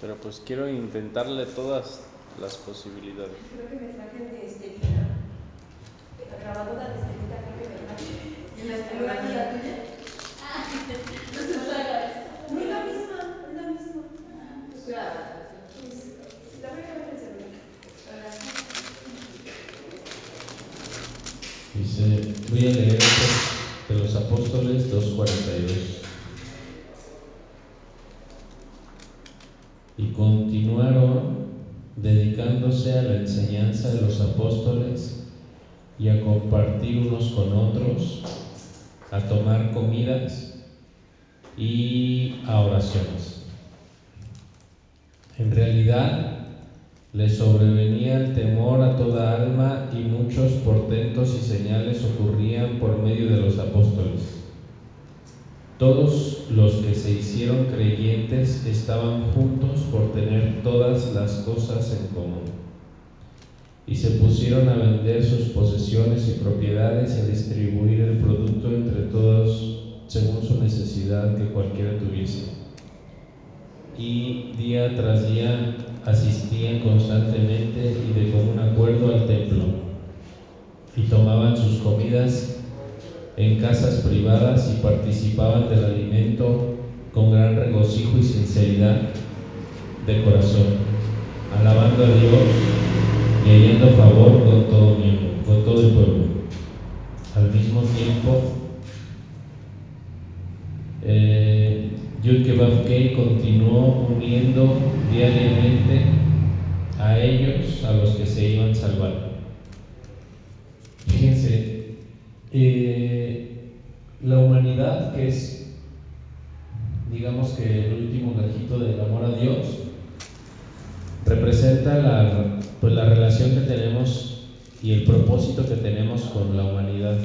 Pero pues quiero intentarle todas las posibilidades. Creo que me traje de Estelita. La grabadora de Estelita creo que me traje. ¿Y la ¿En la grabadora? tuya? Ah, no se eso. No es la misma, es la misma. Sí, la voy a Dice, voy a leer de los Apóstoles 2.42. Y continuaron dedicándose a la enseñanza de los apóstoles y a compartir unos con otros, a tomar comidas y a oraciones. En realidad, les sobrevenía el temor a toda alma y muchos portentos y señales ocurrían por medio de los apóstoles. Todos los que se hicieron creyentes estaban juntos por tener todas las cosas en común. Y se pusieron a vender sus posesiones y propiedades y a distribuir el producto entre todos según su necesidad que cualquiera tuviese. Y día tras día asistían constantemente y de común acuerdo al templo y tomaban sus comidas en casas privadas y participaban del alimento con gran regocijo y sinceridad de corazón, alabando a Dios y hallando favor con todo miembro, con todo el pueblo. Al mismo tiempo, eh, Yud continuó uniendo diariamente a ellos, a los que se iban salvando. Fíjense, eh, la humanidad, que es, digamos que el último gajito del amor a Dios, representa pues, la relación que tenemos y el propósito que tenemos con la humanidad.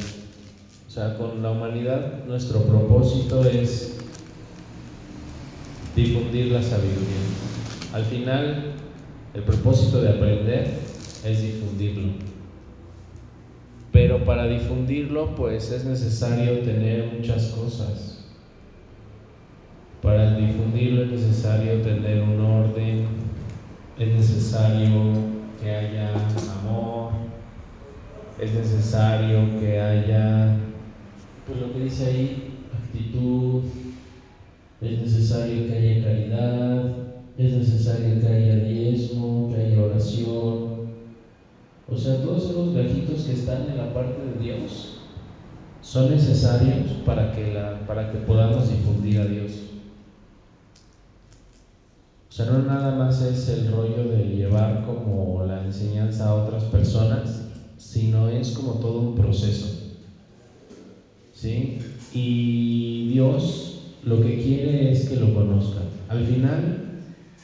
O sea, con la humanidad nuestro propósito es difundir la sabiduría. Al final, el propósito de aprender es difundirlo. Pero para difundirlo, pues es necesario tener muchas cosas. Para difundirlo es necesario tener un orden, es necesario que haya amor, es necesario que haya, pues lo que dice ahí, actitud, es necesario que haya caridad, es necesario que haya diezmo, que haya oración. O sea, todos esos gajitos que están en la parte de Dios son necesarios para que, para que podamos difundir a Dios. O sea, no nada más es el rollo de llevar como la enseñanza a otras personas, sino es como todo un proceso. ¿Sí? Y Dios lo que quiere es que lo conozcan. Al final,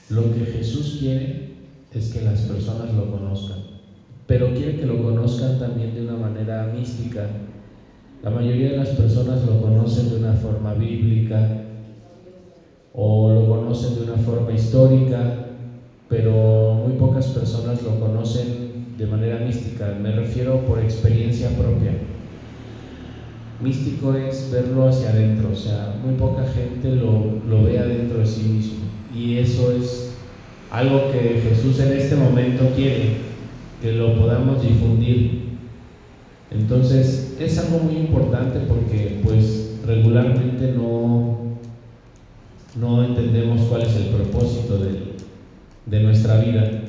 lo que Jesús quiere es que las personas lo conozcan, pero quiere que lo conozcan también de una manera mística. La mayoría de las personas lo conocen de una forma bíblica o lo conocen de una forma histórica, pero muy pocas personas lo conocen de manera mística. Me refiero por experiencia propia. Místico es verlo hacia adentro, o sea, muy poca gente lo, ve adentro de sí mismo. Y eso es algo que Jesús en este momento quiere, que lo podamos difundir. Entonces, es algo muy importante porque pues regularmente no, no entendemos cuál es el propósito de, de nuestra vida.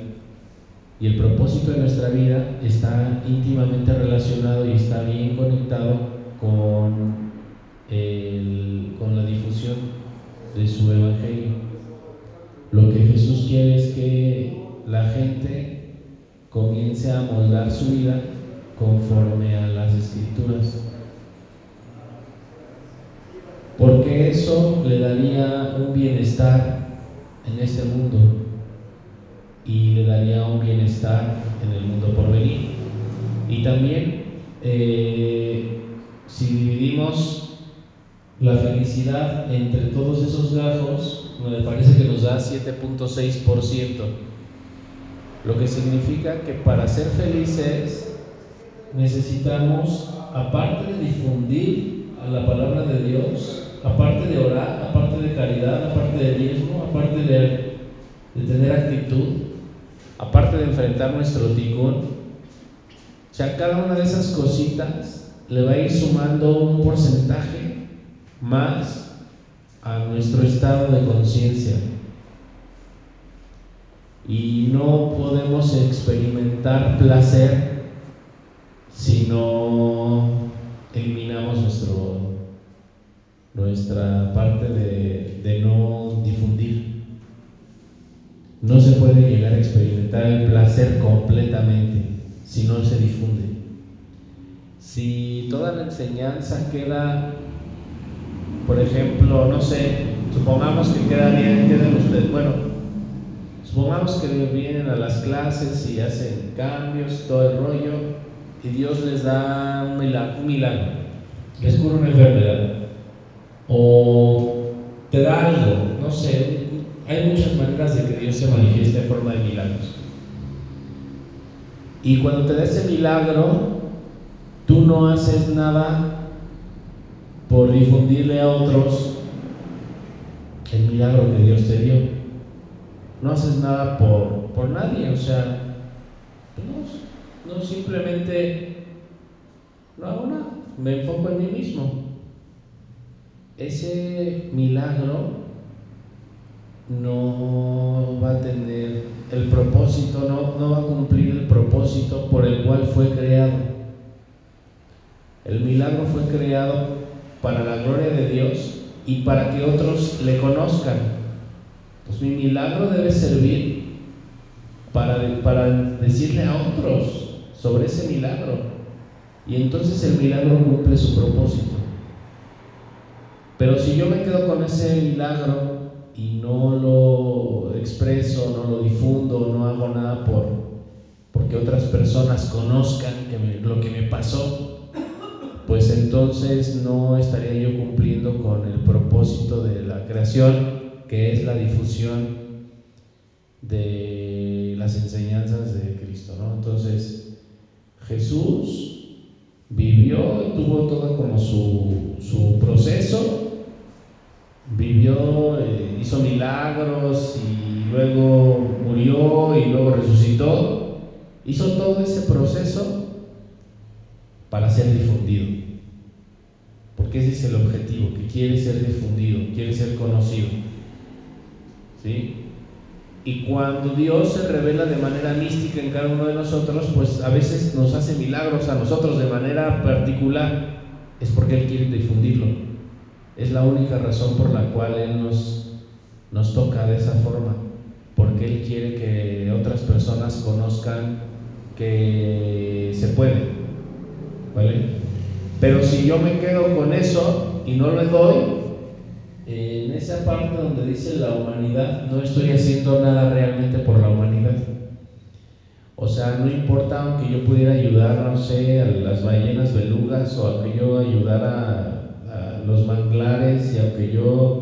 Y el propósito de nuestra vida está íntimamente relacionado y está bien conectado con, el, con la difusión de su evangelio. Lo que Jesús quiere es que la gente comience a moldar su vida conforme a las escrituras. Porque eso le daría un bienestar en este mundo y le daría un bienestar en el mundo por venir. Y también, eh, si dividimos la felicidad entre todos esos gajos, me parece que nos da 7.6%, lo que significa que para ser felices necesitamos, aparte de difundir la palabra de Dios, aparte de orar, aparte de caridad, aparte de diezmo, aparte de tener actitud, aparte de enfrentar nuestro ticún, o cada una de esas cositas le va a ir sumando un porcentaje más a nuestro estado de conciencia. Y no podemos experimentar placer si no eliminamos nuestro, nuestra parte de, de no difundir. No se puede llegar a experimentar el placer completamente si no se difunde. Si toda la enseñanza queda, por ejemplo, no sé, supongamos que queda bien, queden ustedes, bueno, supongamos que vienen a las clases y hacen cambios, todo el rollo, y Dios les da un milagro, un milagro les cura una enfermedad, o te da algo, no sé, hay muchas maneras de que Dios se manifieste en forma de milagros. Y cuando te da ese milagro, tú no haces nada por difundirle a otros el milagro que Dios te dio. No haces nada por, por nadie, o sea, no, simplemente no hago nada, me enfoco en mí mismo. Ese milagro no va a tener el propósito, no, no va a cumplir el propósito por el cual fue creado. El milagro fue creado para la gloria de Dios y para que otros le conozcan. Pues mi milagro debe servir para, para decirle a otros sobre ese milagro. Y entonces el milagro cumple su propósito. Pero si yo me quedo con ese milagro y no lo expreso, no lo difundo, no hago nada por porque otras personas conozcan lo que me pasó, pues entonces no estaría yo cumpliendo con el propósito de la creación, que es la difusión de las enseñanzas de Cristo, ¿no? Entonces, Jesús vivió, tuvo todo como su, su proceso, vivió, eh, hizo milagros y luego murió y luego resucitó. Hizo todo ese proceso para ser difundido. Porque ese es el objetivo, que quiere ser difundido, quiere ser conocido. ¿Sí? Y cuando Dios se revela de manera mística en cada uno de nosotros, pues a veces nos hace milagros a nosotros de manera particular. Es porque Él quiere difundirlo. Es la única razón por la cual Él nos, nos toca de esa forma, porque Él quiere que otras personas conozcan que se puede, ¿vale? Pero si yo me quedo con eso y no le doy, esa parte donde dice la humanidad, no estoy haciendo nada realmente por la humanidad. O sea, no importa aunque yo pudiera ayudar, no sé, a las ballenas belugas o aunque yo ayudara a los manglares y aunque yo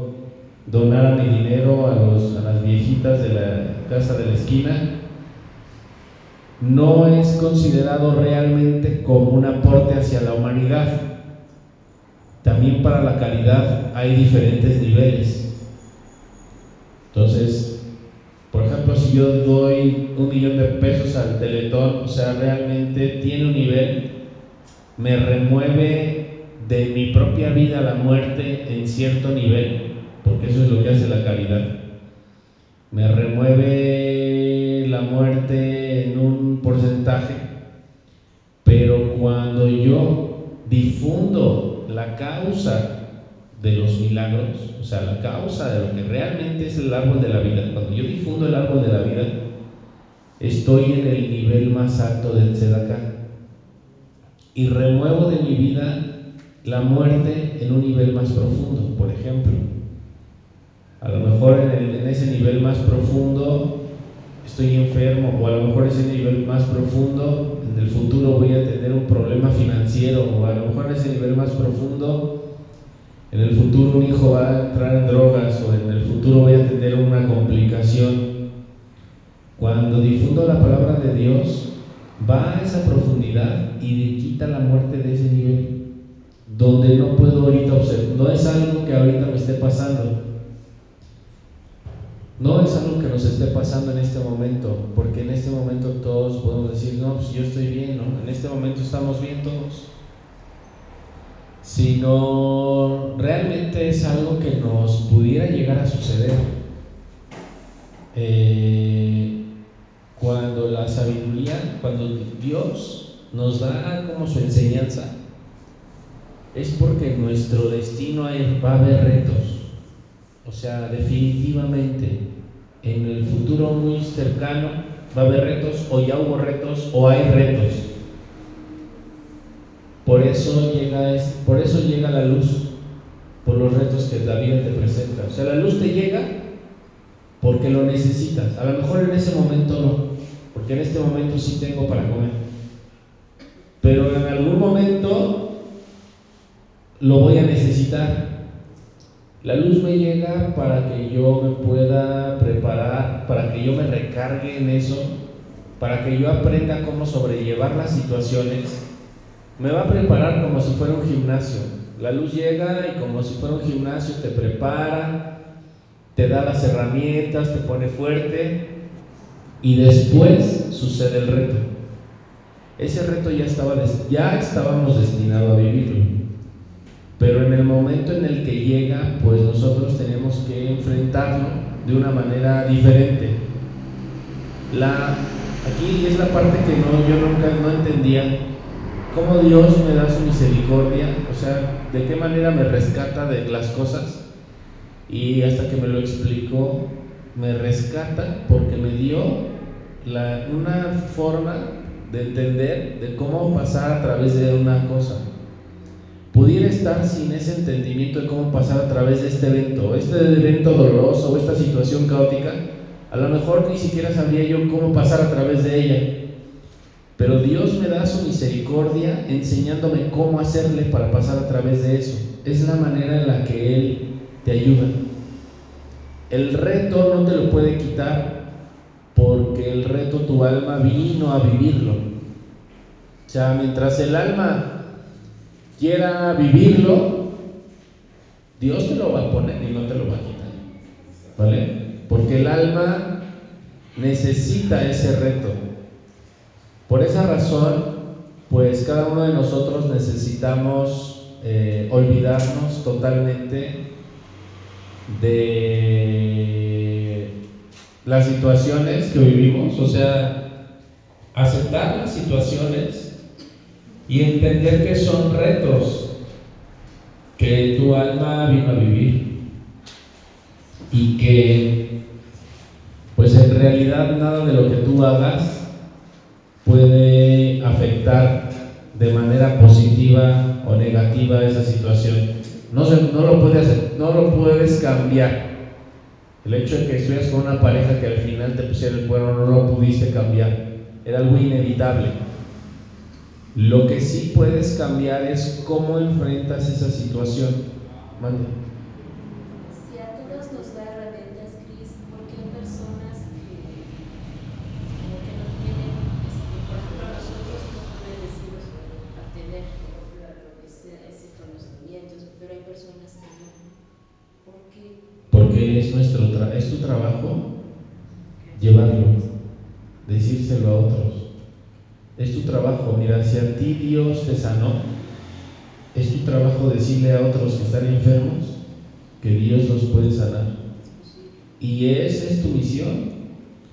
donara mi dinero a, los, a las viejitas de la casa de la esquina, no es considerado realmente como un aporte hacia la humanidad. También para la caridad hay diferentes niveles. Entonces, por ejemplo, si yo doy un millón de pesos al teletón, o sea, realmente tiene un nivel, me remueve de mi propia vida la muerte en cierto nivel, porque eso es lo que hace la caridad. Me remueve la muerte en un porcentaje, pero cuando yo difundo causa de los milagros, o sea, la causa de lo que realmente es el árbol de la vida, cuando yo difundo el árbol de la vida, estoy en el nivel más alto del Tzedakah y remuevo de mi vida la muerte en un nivel más profundo, por ejemplo. A lo mejor en, el, en ese nivel más profundo estoy enfermo o a lo mejor ese nivel más profundo el futuro voy a tener un problema financiero o a lo mejor en ese nivel más profundo en el futuro un hijo va a entrar en drogas o en el futuro voy a tener una complicación. Cuando difundo la palabra de Dios, va a esa profundidad y le quita la muerte de ese nivel donde no puedo ahorita observar, no es algo que ahorita me esté pasando. No es algo nos esté pasando en este momento, porque en este momento todos podemos decir, no, pues yo estoy bien, ¿no? En este momento estamos bien todos. Sino realmente es algo que nos pudiera llegar a suceder. Eh, cuando la sabiduría, cuando Dios nos da como su enseñanza, es porque nuestro destino va a haber retos. O sea, definitivamente en el futuro muy cercano va a haber retos o ya hubo retos o hay retos. Por eso llega, por eso llega la luz, por los retos que la vida te presenta. O sea, la luz te llega porque lo necesitas. A lo mejor en ese momento no, porque en este momento sí tengo para comer. Pero en algún momento lo voy a necesitar. La luz me llega para que yo me pueda preparar, para que yo me recargue en eso, para que yo aprenda cómo sobrellevar las situaciones. Me va a preparar como si fuera un gimnasio. La luz llega y como si fuera un gimnasio te prepara, te da las herramientas, te pone fuerte y después sucede el reto. Ese reto ya, estaba, ya estábamos destinados a vivirlo. Pero en el momento en el que llega, pues nosotros tenemos que enfrentarlo de una manera diferente. La, aquí es la parte que no, yo nunca no entendía. Cómo Dios me da su misericordia, o sea, de qué manera me rescata de las cosas. Y hasta que me lo explicó, me rescata porque me dio una forma de entender de cómo pasar a través de una cosa pudiera estar sin ese entendimiento de cómo pasar a través de este evento, este evento doloroso o esta situación caótica, a lo mejor ni siquiera sabría yo cómo pasar a través de ella. Pero Dios me da su misericordia enseñándome cómo hacerle para pasar a través de eso. Es la manera en la que Él te ayuda. El reto no te lo puede quitar porque el reto tu alma vino a vivirlo. O sea, mientras el alma quiera vivirlo, Dios te lo va a poner y no te lo va a quitar. ¿Vale? Porque el alma necesita ese reto. Por esa razón, pues cada uno de nosotros necesitamos eh, olvidarnos totalmente de las situaciones que vivimos, o sea, aceptar las situaciones y entender que son retos que tu alma vino a vivir y que pues en realidad nada de lo que tú hagas puede afectar de manera positiva o negativa esa situación. No, se, no, lo puedes, no lo puedes cambiar. El hecho de que estuvieras con una pareja que al final te pusiera el cuerno no lo pudiste cambiar. Era algo inevitable. Lo que sí puedes cambiar es cómo enfrentas esa situación. Mande. Si a todos nos da herramientas, Cris, porque hay personas que como que no tienen, este, por ejemplo, nosotros nos puede decir a tener ese, ese conocimiento, pero hay personas que no. ¿Por qué? Porque es nuestro es tu trabajo llevarlo, decírselo a otros. Es tu trabajo. Mira, si a ti Dios te sanó, es tu trabajo decirle a otros que están enfermos que Dios los puede sanar. Y esa es tu misión.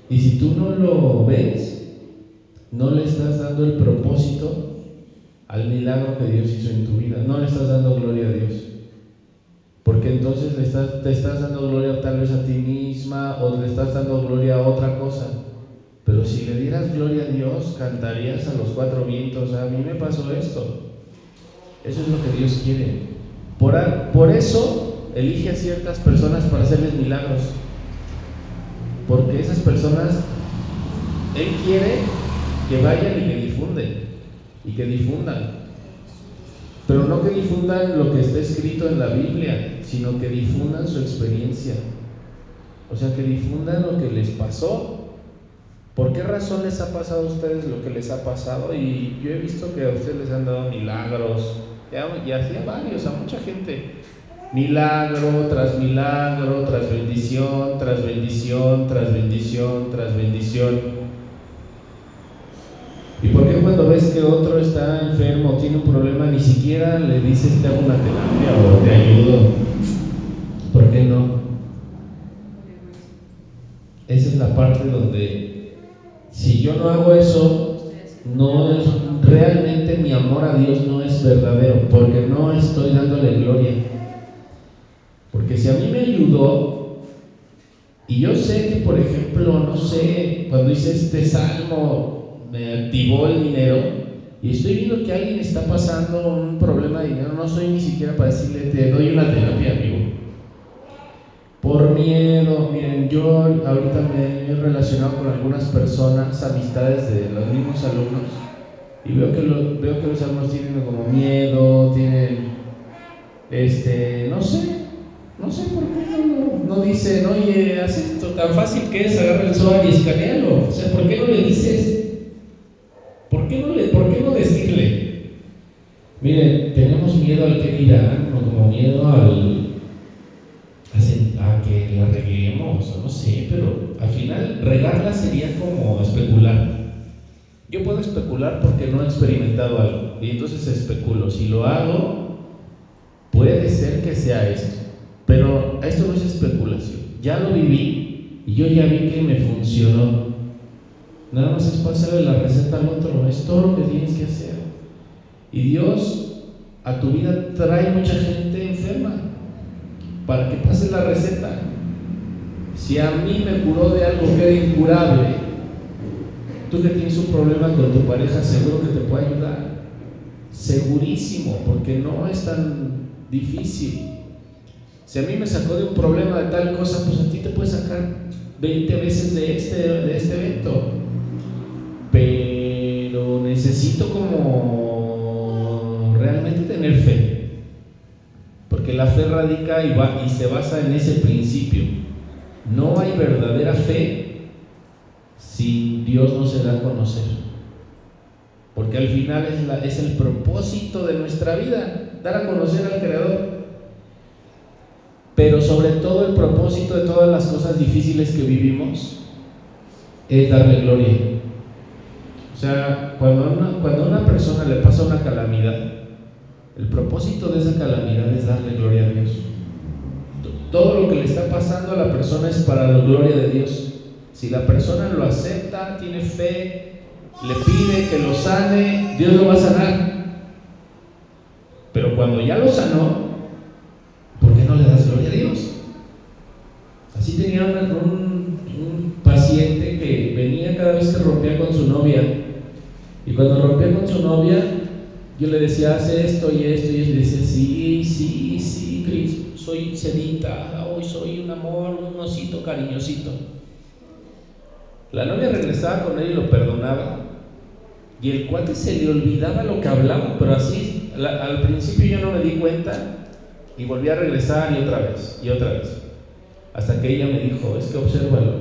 Y si tú no lo ves, no le estás dando el propósito al milagro que Dios hizo en tu vida. No le estás dando gloria a Dios. Porque entonces te estás dando gloria tal vez a ti misma o le estás dando gloria a otra cosa. Pero si le dieras gloria a Dios, cantarías a los cuatro vientos, a mí me pasó esto. Eso es lo que Dios quiere. Por, eso elige a ciertas personas para hacerles milagros. Porque esas personas, Él quiere que vayan y que difunden. Y que difundan. Pero no que difundan lo que está escrito en la Biblia, sino que difundan su experiencia. O sea, que difundan lo que les pasó ¿Por qué razón les ha pasado a ustedes lo que les ha pasado? Y yo he visto que a ustedes les han dado milagros, y así a varios, a mucha gente. Milagro tras milagro, tras bendición, tras bendición, tras bendición, tras bendición. ¿Y por qué cuando ves que otro está enfermo, tiene un problema, ni siquiera le dices te hago una terapia o te ayudo? ¿Por qué no? Esa es la parte donde si yo no hago eso, no es realmente mi amor a Dios no es verdadero, porque no estoy dándole gloria. Porque si a mí me ayudó, y yo sé que, por ejemplo, no sé, cuando hice este salmo, me activó el dinero, y estoy viendo que alguien está pasando un problema de dinero, no soy ni siquiera para decirle, te doy una terapia, amigo. Por miedo, miren, yo ahorita me he relacionado con algunas personas, amistades de los mismos alumnos, y veo que, veo que los alumnos tienen como miedo, tienen, este, no sé, no sé por qué no, no, no dicen, oye, haz esto, tan fácil que es, agarra el SOAR y escanealo. O sea, ¿por qué no le dices? ¿Por qué no, le, por qué no decirle? Miren, tenemos miedo al que dirán, o como miedo al, a, a que la reguemos, o no sé, pero al final regarla sería como especular. Yo puedo especular porque no he experimentado algo, y entonces especulo. Si lo hago, puede ser que sea esto. Pero esto no es especulación. Ya lo viví y yo ya vi que me funcionó. Nada más es pasarle la receta al otro. Es todo lo que tienes que hacer. Y Dios a tu vida trae mucha gente enferma para que pases la receta. Si a mí me curó de algo que era incurable, tú que tienes un problema con tu pareja, seguro que te puede ayudar. Segurísimo, porque no es tan difícil. Si a mí me sacó de un problema de tal cosa, pues a ti te puede sacar 20 veces de este, de este evento. Pero necesito como realmente tener fe. Porque la fe radica y, se basa en ese principio. No hay verdadera fe si Dios no se da a conocer. Porque al final es, el propósito de nuestra vida, dar a conocer al Creador pero sobre todo el propósito de todas las cosas difíciles que vivimos es darle gloria. O sea, cuando una, cuando una persona le pasa una calamidad, el propósito de esa calamidad es darle gloria a Dios. Todo lo que le está pasando a la persona es para la gloria de Dios. Si la persona lo acepta, tiene fe, le pide que lo sane, Dios lo va a sanar. Pero cuando ya lo sanó, ¿por qué no le das gloria a Dios? Así tenía un, un, paciente que venía cada vez que rompía con su novia. Y cuando rompía con su novia, yo le decía, hace esto y esto, y él decía, sí, sí, sí, Cris, soy sedita, hoy soy un amor, un osito cariñosito. La novia regresaba con él y lo perdonaba. Y el cuate se le olvidaba lo que hablaban, pero así, al principio yo no me di cuenta, y volví a regresar y otra vez, y otra vez. Hasta que ella me dijo, es que obsérvalo.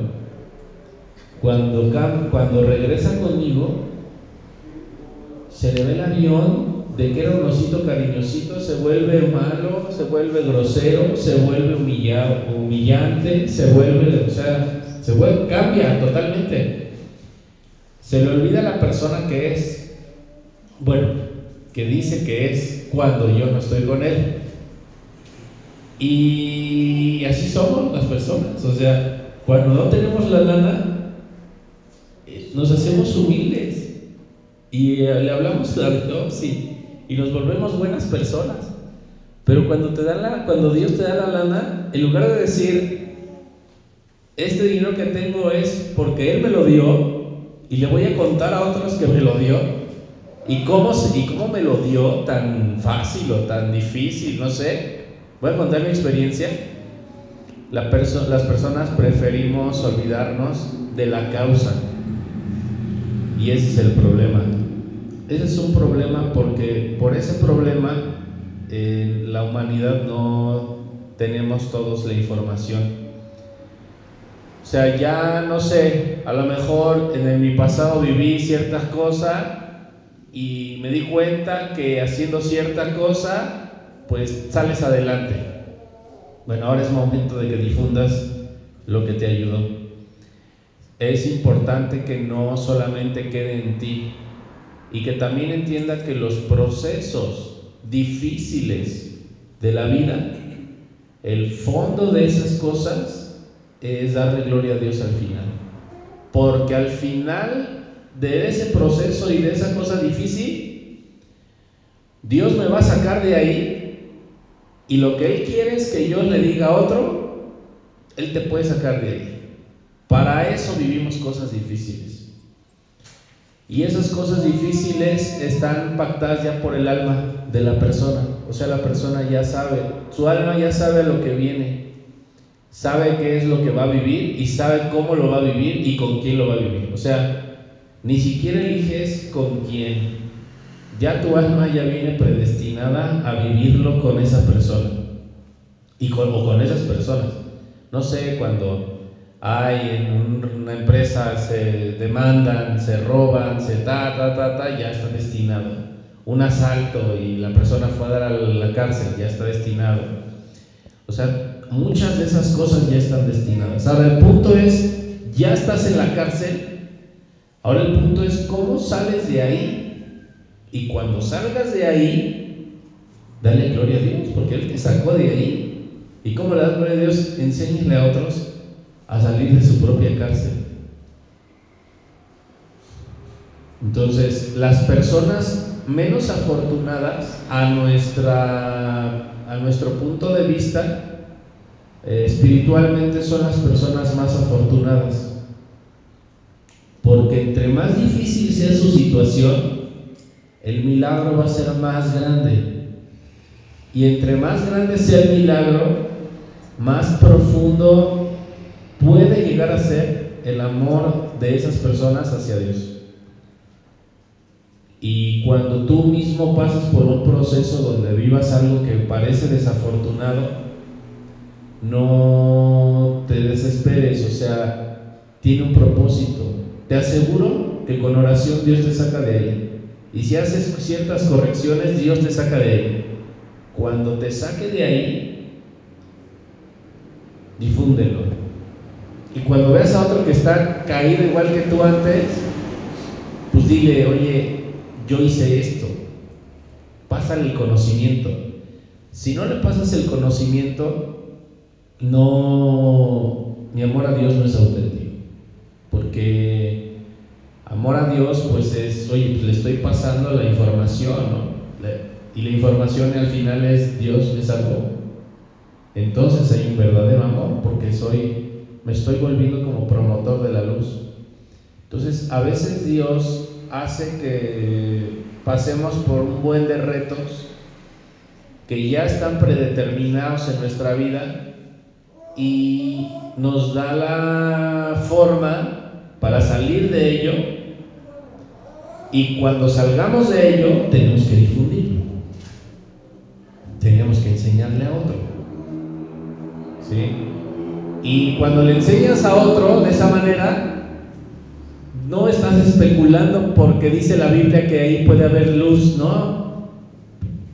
Cuando, cuando regresa conmigo, se le ve el avión de que era un osito cariñosito, se vuelve malo, se vuelve grosero, se vuelve humilla, humillante, se vuelve, o sea, se vuelve, cambia totalmente. Se le olvida la persona que es. Bueno, que dice que es cuando yo no estoy con él. Y así somos las personas, o sea, cuando no tenemos la lana, eh, nos hacemos humildes y eh, le hablamos a Dios y, y, nos volvemos buenas personas. Pero cuando te da la, cuando Dios te da la lana, en lugar de decir este dinero que tengo es porque él me lo dio y le voy a contar a otros que me lo dio y cómo y cómo me lo dio tan fácil o tan difícil, no sé. Voy a contar mi experiencia. La perso las personas preferimos olvidarnos de la causa. Y ese es el problema. Ese es un problema porque por ese problema en la humanidad no tenemos todos la información. O sea, ya no sé, a lo mejor en mi pasado viví ciertas cosas y me di cuenta que haciendo cierta cosa pues sales adelante. Bueno, ahora es momento de que difundas lo que te ayudó. Es importante que no solamente quede en ti y que también entienda que los procesos difíciles de la vida, el fondo de esas cosas es darle gloria a Dios al final. Porque al final de ese proceso y de esa cosa difícil, Dios me va a sacar de ahí y lo que Él quiere es que yo le diga a otro, Él te puede sacar de ahí. Para eso vivimos cosas difíciles. Y esas cosas difíciles están pactadas ya por el alma de la persona. O sea, la persona ya sabe, su alma ya sabe lo que viene. Sabe qué es lo que va a vivir y sabe cómo lo va a vivir y con quién lo va a vivir. O sea, ni siquiera eliges con quién. Ya tu alma ya viene predestinada a vivirlo con esa persona. Y con, o con esas personas. No sé, cuando hay en una empresa se demandan, se roban, se ta, ta, ta, ta, ya está destinado. Un asalto y la persona fue a dar a la cárcel, ya está destinado. O sea, muchas de esas cosas ya están destinadas. Ahora, el punto es, ya estás en la cárcel, ahora el punto es cómo sales de ahí. Y cuando salgas de ahí, dale gloria a Dios, porque Él te sacó de ahí. ¿Y cómo le das gloria a Dios? Enséñale a otros a salir de su propia cárcel. Entonces, las personas menos afortunadas a, nuestra, a nuestro punto de vista, eh, espiritualmente son las personas más afortunadas. Porque entre más difícil sea su situación, el milagro va a ser más grande. Y entre más grande sea el milagro, más profundo puede llegar a ser el amor de esas personas hacia Dios. Y cuando tú mismo pasas por un proceso donde vivas algo que parece desafortunado, no te desesperes, o sea, tiene un propósito. Te aseguro que con oración Dios te saca de ahí. Y si haces ciertas correcciones, Dios te saca de ahí. Cuando te saque de ahí, difúndelo. Y cuando veas a otro que está caído igual que tú antes, pues dile, oye, yo hice esto. Pásale el conocimiento. Si no le pasas el conocimiento, no, mi amor a Dios no es auténtico. Porque amor a Dios, pues es, oye, pues le estoy pasando la información, ¿no? Y la información al final es Dios me salvó. Entonces hay un verdadero amor, porque soy me estoy volviendo como promotor de la luz. Entonces, a veces Dios hace que pasemos por un buen de retos que ya están predeterminados en nuestra vida y nos da la forma para salir de ello y cuando salgamos de ello tenemos que difundirlo. Tenemos que enseñarle a otro. ¿Sí? Y cuando le enseñas a otro de esa manera, no estás especulando porque dice la Biblia que ahí puede haber luz, no.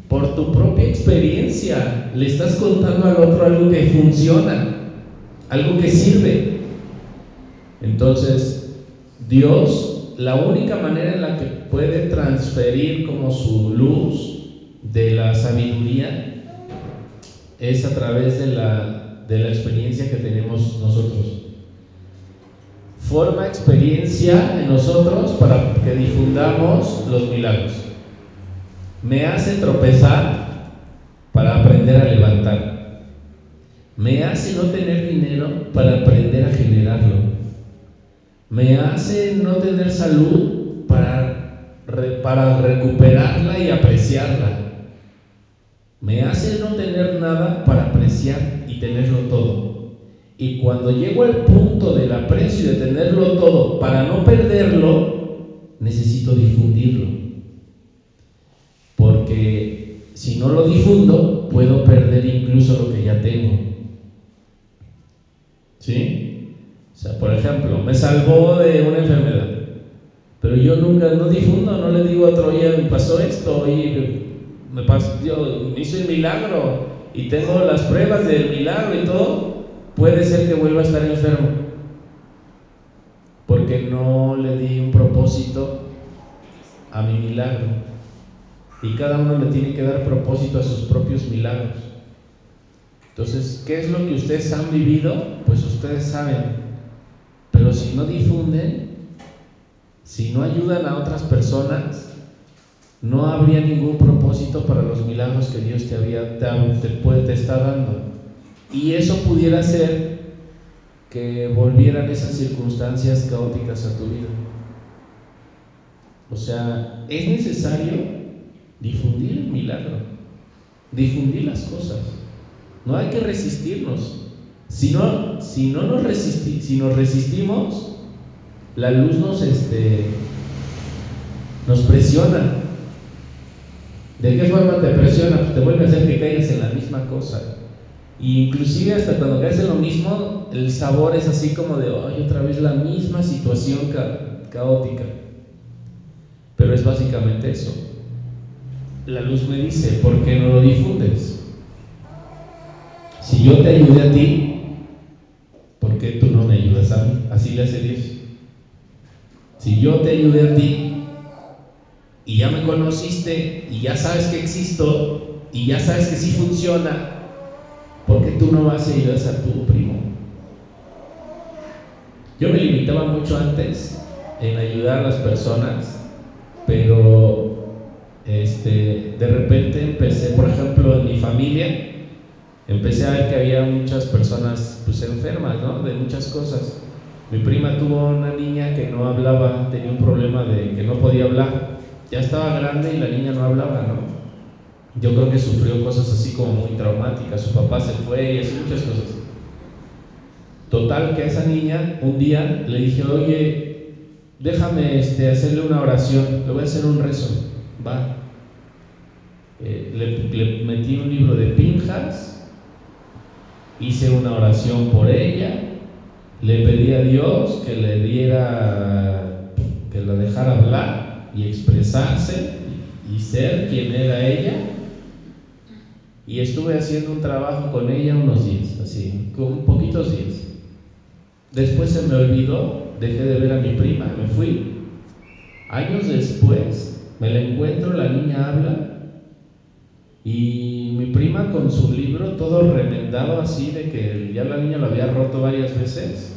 Por tu propia experiencia le estás contando al otro algo que funciona, algo que sirve. Entonces, Dios, la única manera en la que puede transferir como su luz de la sabiduría es a través de la de la experiencia que tenemos nosotros. Forma experiencia en nosotros para que difundamos los milagros. Me hace tropezar para aprender a levantar. Me hace no tener dinero para aprender a generarlo. Me hace no tener salud para, para recuperarla y apreciarla. Me hace no tener nada para apreciar y tenerlo todo. Y cuando llego al punto del aprecio de tenerlo todo para no perderlo, necesito difundirlo. Porque si no lo difundo, puedo perder incluso lo que ya tengo. ¿Sí? O sea, por ejemplo, me salvó de una enfermedad. Pero yo nunca, no difundo, no le digo a otro, oye, me pasó esto, oye, me, pasó, Dios, me hizo el milagro y tengo las pruebas del milagro y todo, puede ser que vuelva a estar enfermo. Porque no le di un propósito a mi milagro. Y cada uno le tiene que dar propósito a sus propios milagros. Entonces, ¿qué es lo que ustedes han vivido? Pues ustedes saben. Pero si no difunden, si no ayudan a otras personas, no habría ningún propósito para los milagros que Dios te, había, te, te está dando. Y eso pudiera ser que volvieran esas circunstancias caóticas a tu vida. O sea, es necesario difundir el milagro, difundir las cosas. No hay que resistirnos. Si no, si no nos, nos resistimos, la luz nos, este, nos presiona. ¿De qué forma te presiona? Pues te vuelve a hacer que caigas en la misma cosa. Y inclusive hasta cuando caes en lo mismo, el sabor es así como de, otra vez la misma situación caótica. Pero es básicamente eso. La luz me dice, ¿por qué no lo difundes? Si yo te ayudé a ti, ¿por qué tú no me ayudas a mí? Así le hace Dios. Si yo te ayudé a ti y ya me conociste y ya sabes que existo y ya sabes que sí funciona, ¿por qué tú no vas y ayudas a tu primo? Yo me limitaba mucho antes en ayudar a las personas, pero este, de repente empecé, por ejemplo, en mi familia, empecé a ver que había muchas personas pues enfermas, ¿no? De muchas cosas. Mi prima tuvo una niña que no hablaba, tenía un problema de que no podía hablar. Ya estaba grande y la niña no hablaba, ¿no? Yo creo que sufrió cosas así como muy traumáticas. Su papá se fue y así muchas cosas. Total que a esa niña un día le dije, oye, déjame este, hacerle una oración, le voy a hacer un rezo. Va. Eh, le, le metí un libro de Pinjas, hice una oración por ella, le pedí a Dios que le diera, que la dejara hablar y expresarse y, ser quien era ella. Y estuve haciendo un trabajo con ella unos días, así, con poquitos días. Después se me olvidó, dejé de ver a mi prima, me fui. Años después me la encuentro, la niña habla y mi prima con su libro todo remendado así de que ya la niña lo había roto varias veces,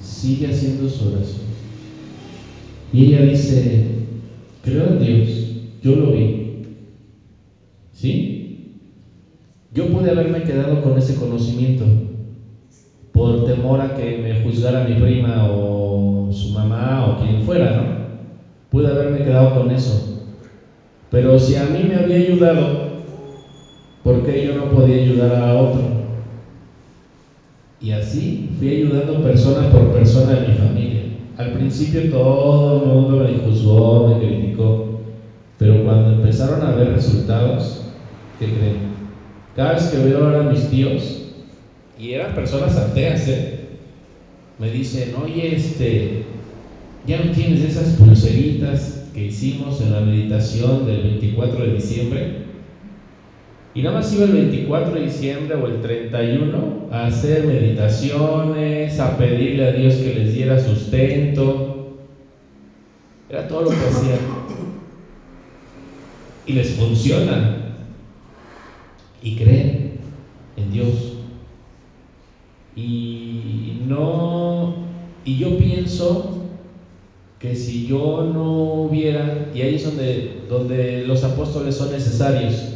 sigue haciendo su oración. Y ella dice, creo en Dios, yo lo vi. ¿Sí? Yo pude haberme quedado con ese conocimiento por temor a que me juzgara mi prima o su mamá o quien fuera, ¿no? Pude haberme quedado con eso. Pero si a mí me había ayudado, ¿por qué yo no podía ayudar a otro? Y así fui ayudando persona por persona de mi familia. Al principio todo el mundo me juzgó, me criticó, pero cuando empezaron a ver resultados, ¿qué creen? Cada vez que veo ahora a mis tíos, y eran personas ateas, ¿eh? me dicen, oye, este, ya no tienes esas pulseritas que hicimos en la meditación del 24 de diciembre. Y nada más iba el 24 de diciembre o el 31 a hacer meditaciones, a pedirle a Dios que les diera sustento. Era todo lo que hacían. Y les funciona. Y creen en Dios. Y no, y yo pienso que si yo no hubiera, y ahí es donde, donde los apóstoles son necesarios,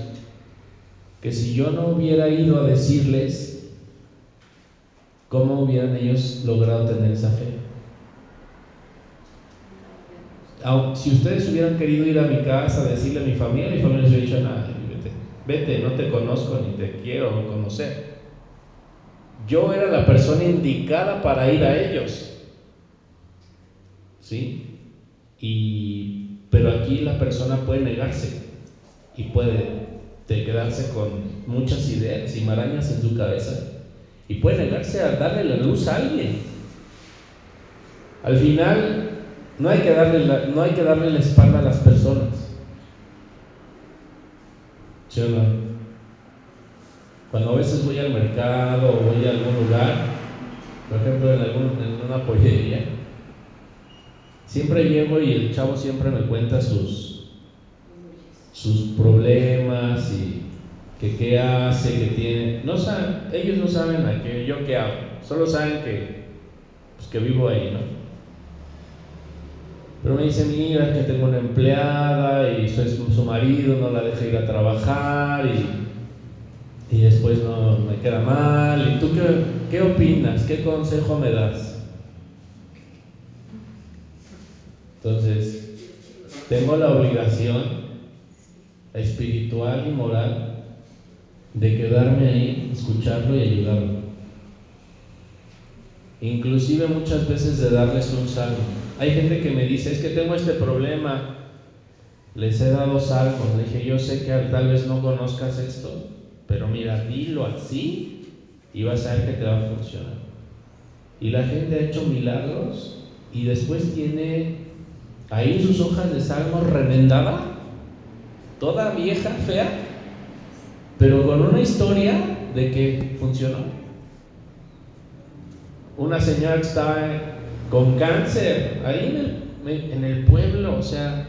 que si yo no hubiera ido a decirles, ¿cómo hubieran ellos logrado tener esa fe? Si ustedes hubieran querido ir a mi casa a decirle a mi familia, mi familia les hubiera dicho, nada, vete, vete, no te conozco ni te quiero conocer yo era la persona indicada para ir a ellos. ¿Sí? Y, pero aquí la persona puede negarse y puede quedarse con muchas ideas y marañas en su cabeza y puede negarse a darle la luz a alguien. Al final no hay que darle la, no hay que darle la espalda a las personas. ¿Sí? Cuando a veces voy al mercado o voy a algún lugar, por ejemplo en, algún, en una pollería, siempre llego y el chavo siempre me cuenta sus, sus problemas y que qué hace, que tiene. No saben, ellos no saben a qué, yo qué hago, solo saben que, pues, que vivo ahí, ¿no? Pero me dice, mira, que tengo una empleada y su, su marido no la deja ir a trabajar y, y después no me queda mal. ¿Y tú qué, qué opinas? ¿Qué consejo me das? Entonces, tengo la obligación espiritual y moral de quedarme ahí, escucharlo y ayudarlo. Inclusive muchas veces de darles un salmo. Hay gente que me dice, es que tengo este problema, les he dado salmos. Le dije, yo sé que tal vez no conozcas esto, pero mira, dilo así y vas a ver que te va a funcionar. Y la gente ha hecho milagros y después tiene ahí sus hojas de salmos remendada, toda vieja, fea, pero con una historia de que funcionó. Una señora que estaba con cáncer ahí en el, en el pueblo, o sea,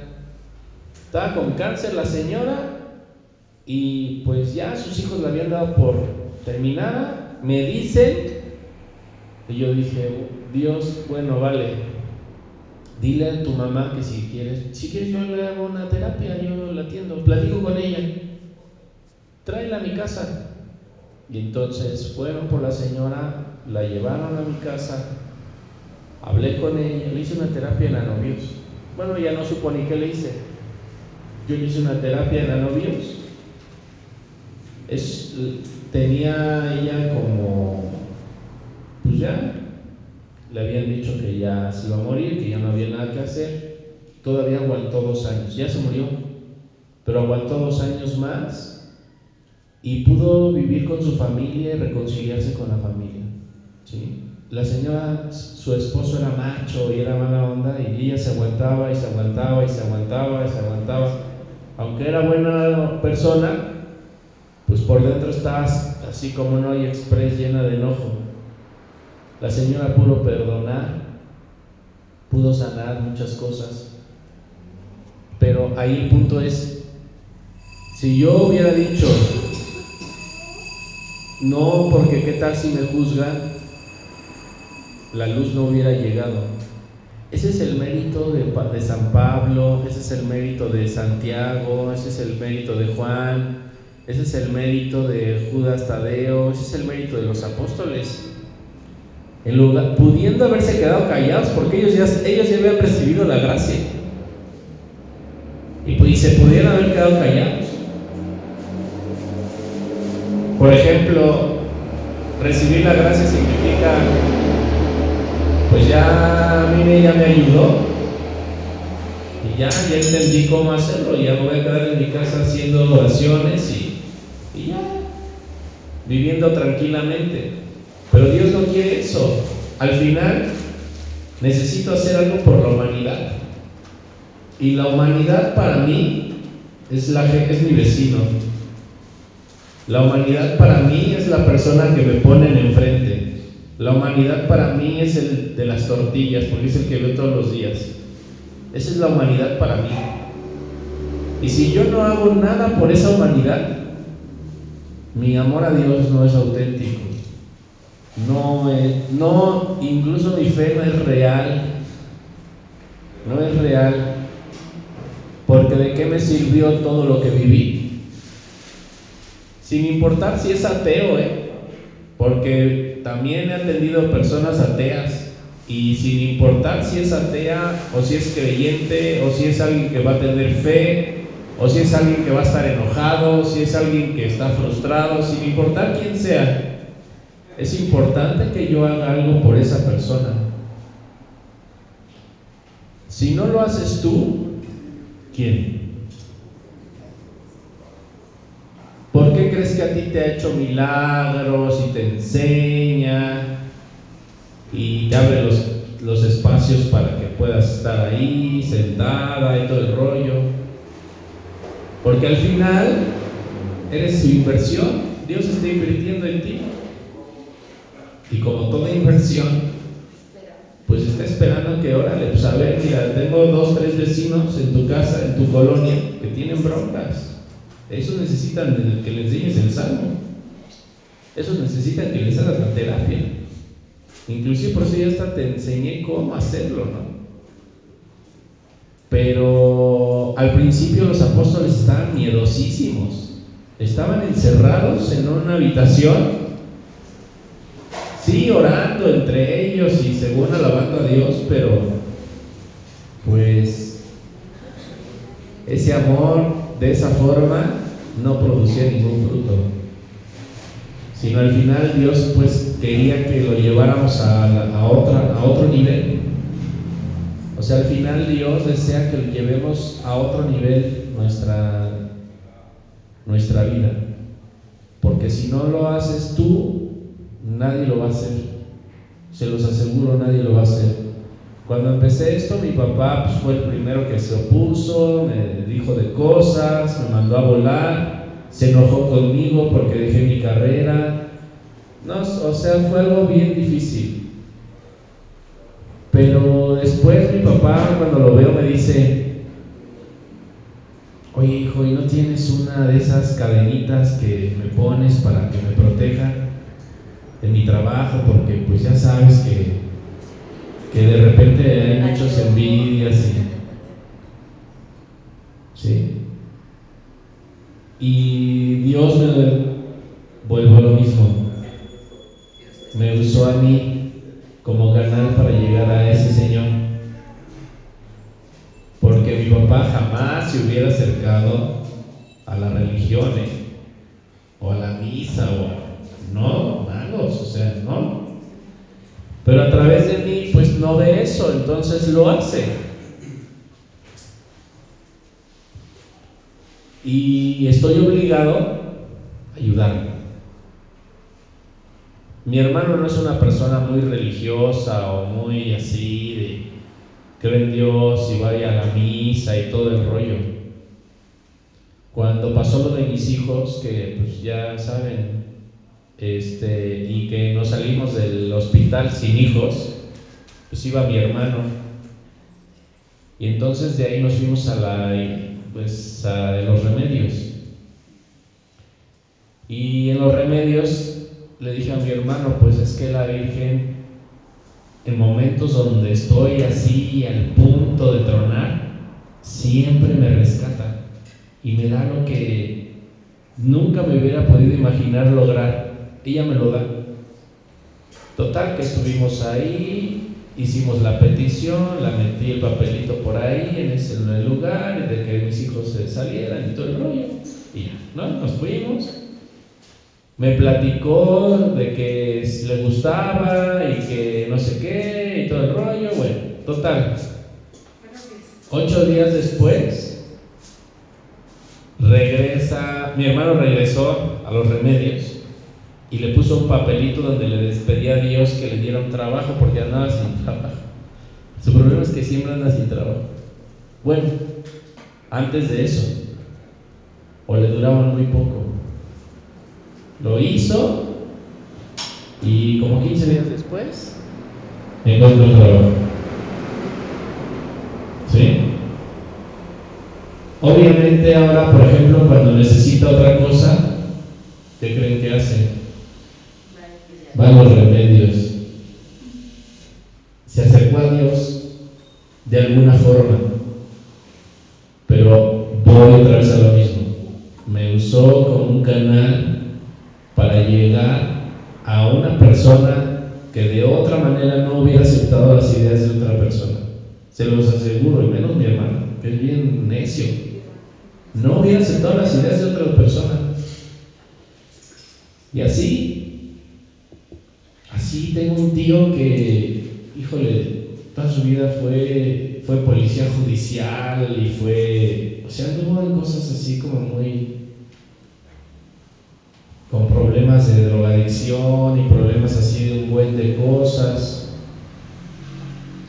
estaba con cáncer la señora y pues ya sus hijos le habían dado por terminada, me dicen, y yo dije, Dios, bueno, vale, dile a tu mamá que si quieres, si quieres yo le hago una terapia, yo la atiendo, platico con ella, tráela a mi casa. Y entonces fueron por la señora, la llevaron a mi casa, hablé con ella, le hice una terapia en anovios. Bueno, ya no supo ni qué le hice. Yo le hice una terapia en anovios. Es, tenía ella como, pues ya, le habían dicho que ya se iba a morir, que ya no había nada que hacer. Todavía aguantó dos años, ya se murió, pero aguantó dos años más y pudo vivir con su familia y reconciliarse con la familia. ¿sí? La señora, su esposo era macho y era mala onda y ella se aguantaba y se aguantaba y se aguantaba y se aguantaba. Aunque era buena persona, pues por dentro estaba así como no hay express llena de enojo. La señora pudo perdonar, pudo sanar muchas cosas. Pero ahí el punto es, si yo hubiera dicho, no, porque qué tal si me juzgan, la luz no hubiera llegado. Ese es el mérito de, de, San Pablo, ese es el mérito de Santiago, ese es el mérito de Juan, ese es el mérito de Judas Tadeo, ese es el mérito de los apóstoles. En lugar, pudiendo haberse quedado callados porque ellos ya, ellos ya habían recibido la gracia. Y, y se pudieran haber quedado callados. Por ejemplo, recibir la gracia significa, pues ya mí ya me ayudó y ya, ya entendí cómo hacerlo ya me voy a quedar en mi casa haciendo oraciones y, y ya, viviendo tranquilamente. Pero Dios no quiere eso. Al final, necesito hacer algo por la humanidad. Y la humanidad para mí es, la, es mi vecino, la humanidad para mí es la persona que me ponen enfrente. La humanidad para mí es el de las tortillas, porque es el que veo todos los días. Esa es la humanidad para mí. Y si yo no hago nada por esa humanidad, mi amor a Dios no es auténtico. No es, no, incluso mi fe no es real. No es real. Porque de qué me sirvió todo lo que viví? sin importar si es ateo, ¿eh? porque también he atendido personas ateas y sin importar si es atea o si es creyente o si es alguien que va a tener fe o si es alguien que va a estar enojado, si es alguien que está frustrado, sin importar quién sea, es importante que yo haga algo por esa persona. Si no lo haces tú, ¿quién? ¿Por qué crees que a ti te ha hecho milagros y te enseña y te abre los, los espacios para que puedas estar ahí, sentada y todo el rollo? Porque al final eres su inversión. Dios está invirtiendo en ti. Y como toda inversión, pues está esperando que, órale, pues a ver, mira, tengo dos, tres vecinos en tu casa, en tu colonia, que tienen broncas. Esos necesitan que le enseñes el salmo. Esos necesitan que les hagas la terapia. Inclusive por eso ya hasta te enseñé cómo hacerlo, ¿no? Pero al principio los apóstoles estaban miedosísimos. Estaban encerrados en una habitación, sí, orando entre ellos y según alabando a Dios, pero pues ese amor de esa forma no producía ningún fruto sino al final Dios pues quería que lo lleváramos a, otra, a otro nivel. O sea, al final Dios desea que lo llevemos a otro nivel nuestra, nuestra vida. Porque si no lo haces tú, nadie lo va a hacer. Se los aseguro, nadie lo va a hacer. Cuando empecé esto, mi papá pues, fue el primero que se opuso, me dijo de cosas, me mandó a volar se enojó conmigo porque dejé mi carrera. No, o sea, fue algo bien difícil. Pero después mi papá cuando lo veo me dice, oye hijo, ¿y no tienes una de esas cadenitas que me pones para que me protejan en mi trabajo? Porque pues ya sabes que, que de repente hay muchas envidias y... ¿Sí? Y Dios me vuelvo a lo mismo. Me usó a mí como canal para llegar a ese Señor. Porque mi papá jamás se hubiera acercado a la religión, ¿eh? O a la misa, o a... No, o sea, no. Pero a través de mí, pues no ve eso, entonces lo hace. y estoy obligado a ayudarlo. Mi hermano no es una persona muy religiosa o muy así de cree en Dios y vaya a la misa y todo el rollo. Cuando pasó lo de mis hijos, que pues ya saben, este, y que nos salimos del hospital sin hijos, pues iba mi hermano. Y entonces de ahí nos fuimos a la pues a los remedios. Y en los remedios le dije a mi hermano, pues es que la Virgen, en momentos donde estoy así al punto de tronar, siempre me rescata y me da lo que nunca me hubiera podido imaginar lograr. Ella me lo da. Total, que estuvimos ahí, hicimos la petición, la metí el papelito por ahí en ese lugar de que mis hijos salieran y todo el rollo. Y ya, ¿no? Nos fuimos. Me platicó de que le gustaba y que no sé qué y todo el rollo. Bueno, total. Ocho días después regresa, mi hermano regresó a los remedios y le puso un papelito donde le despedía a Dios que le diera un trabajo porque andaba sin trabajo. Su problema es que siempre anda sin trabajo. Bueno, antes de eso, o le duraban muy poco. Lo hizo y como 15 días después encontró trabajo. ¿Sí? Obviamente ahora, por ejemplo, cuando necesita otra cosa, ¿qué creen que hace? Va a los remedios. Se acercó a Dios de alguna forma, pero voy otra vez a lo mismo. Me usó como un canal para llegar a una persona que de otra manera no hubiera aceptado las ideas de otra persona. Se los aseguro, y menos mi hermano, que es bien necio. No hubiera aceptado las ideas de otra persona. Y así Así tengo un tío que, híjole, toda su vida fue, fue policía judicial y fue, o sea, anduvo en cosas así como muy, con problemas de drogadicción y problemas así de un buen de cosas.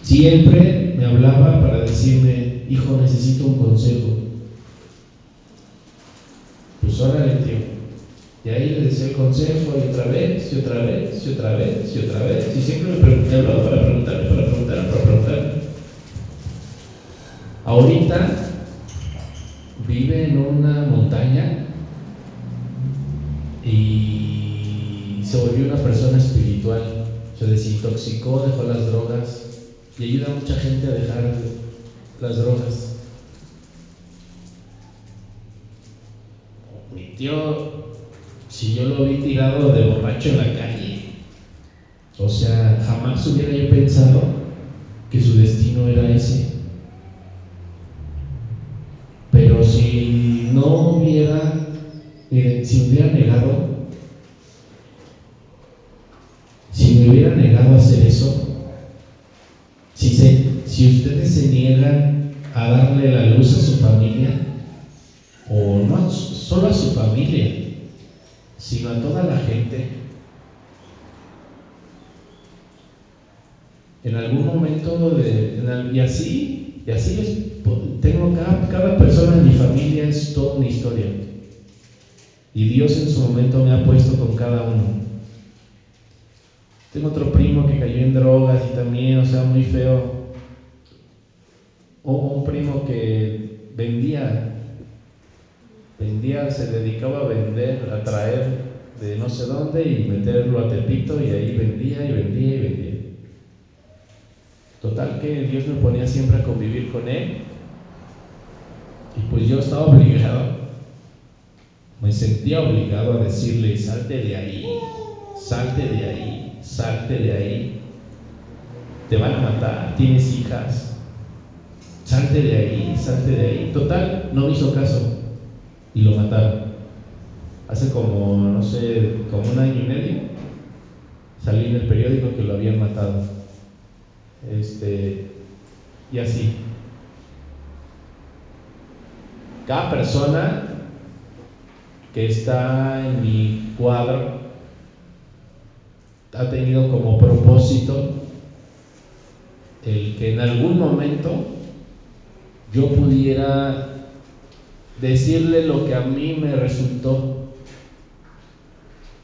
Siempre me hablaba para decirme, hijo, necesito un consejo. Pues órale, tío. Y ahí le decía el consejo y otra vez, y otra vez, y otra vez, y otra vez. Y siempre me, me hablaba para preguntarme, para preguntarme, para preguntarme. Ahorita vive en una montaña y se volvió una persona espiritual. Se desintoxicó, dejó las drogas y ayuda a mucha gente a dejar las drogas. Mi tío, si yo lo vi tirado de borracho en la calle, o sea, jamás hubiera yo pensado que su destino era ese. Pero si no hubiera, miren, si hubiera negado, si me hubiera negado a hacer eso, si, se, si ustedes se niegan a darle la luz a su familia, o no solo a su familia, sino a toda la gente, en algún momento de, y así, y así les tengo cada, cada persona en mi familia es toda una historia. Y Dios en su momento me ha puesto con cada uno. Tengo otro primo que cayó en drogas y también, o sea, muy feo. O un primo que vendía, vendía, se dedicaba a vender, a traer de no sé dónde y meterlo a Tepito y ahí vendía y vendía y vendía. Total que Dios me ponía siempre a convivir con él y pues yo estaba obligado, me sentía obligado a decirle, salte de ahí, salte de ahí, salte de ahí, te van a matar, tienes hijas, salte de ahí, salte de ahí. Total, no hizo caso y lo mataron. Hace como, no sé, como un año y medio, salí en el periódico que lo habían matado. Este, y así. Cada persona que está en mi cuadro ha tenido como propósito el que en algún momento yo pudiera decirle lo que a mí me resultó,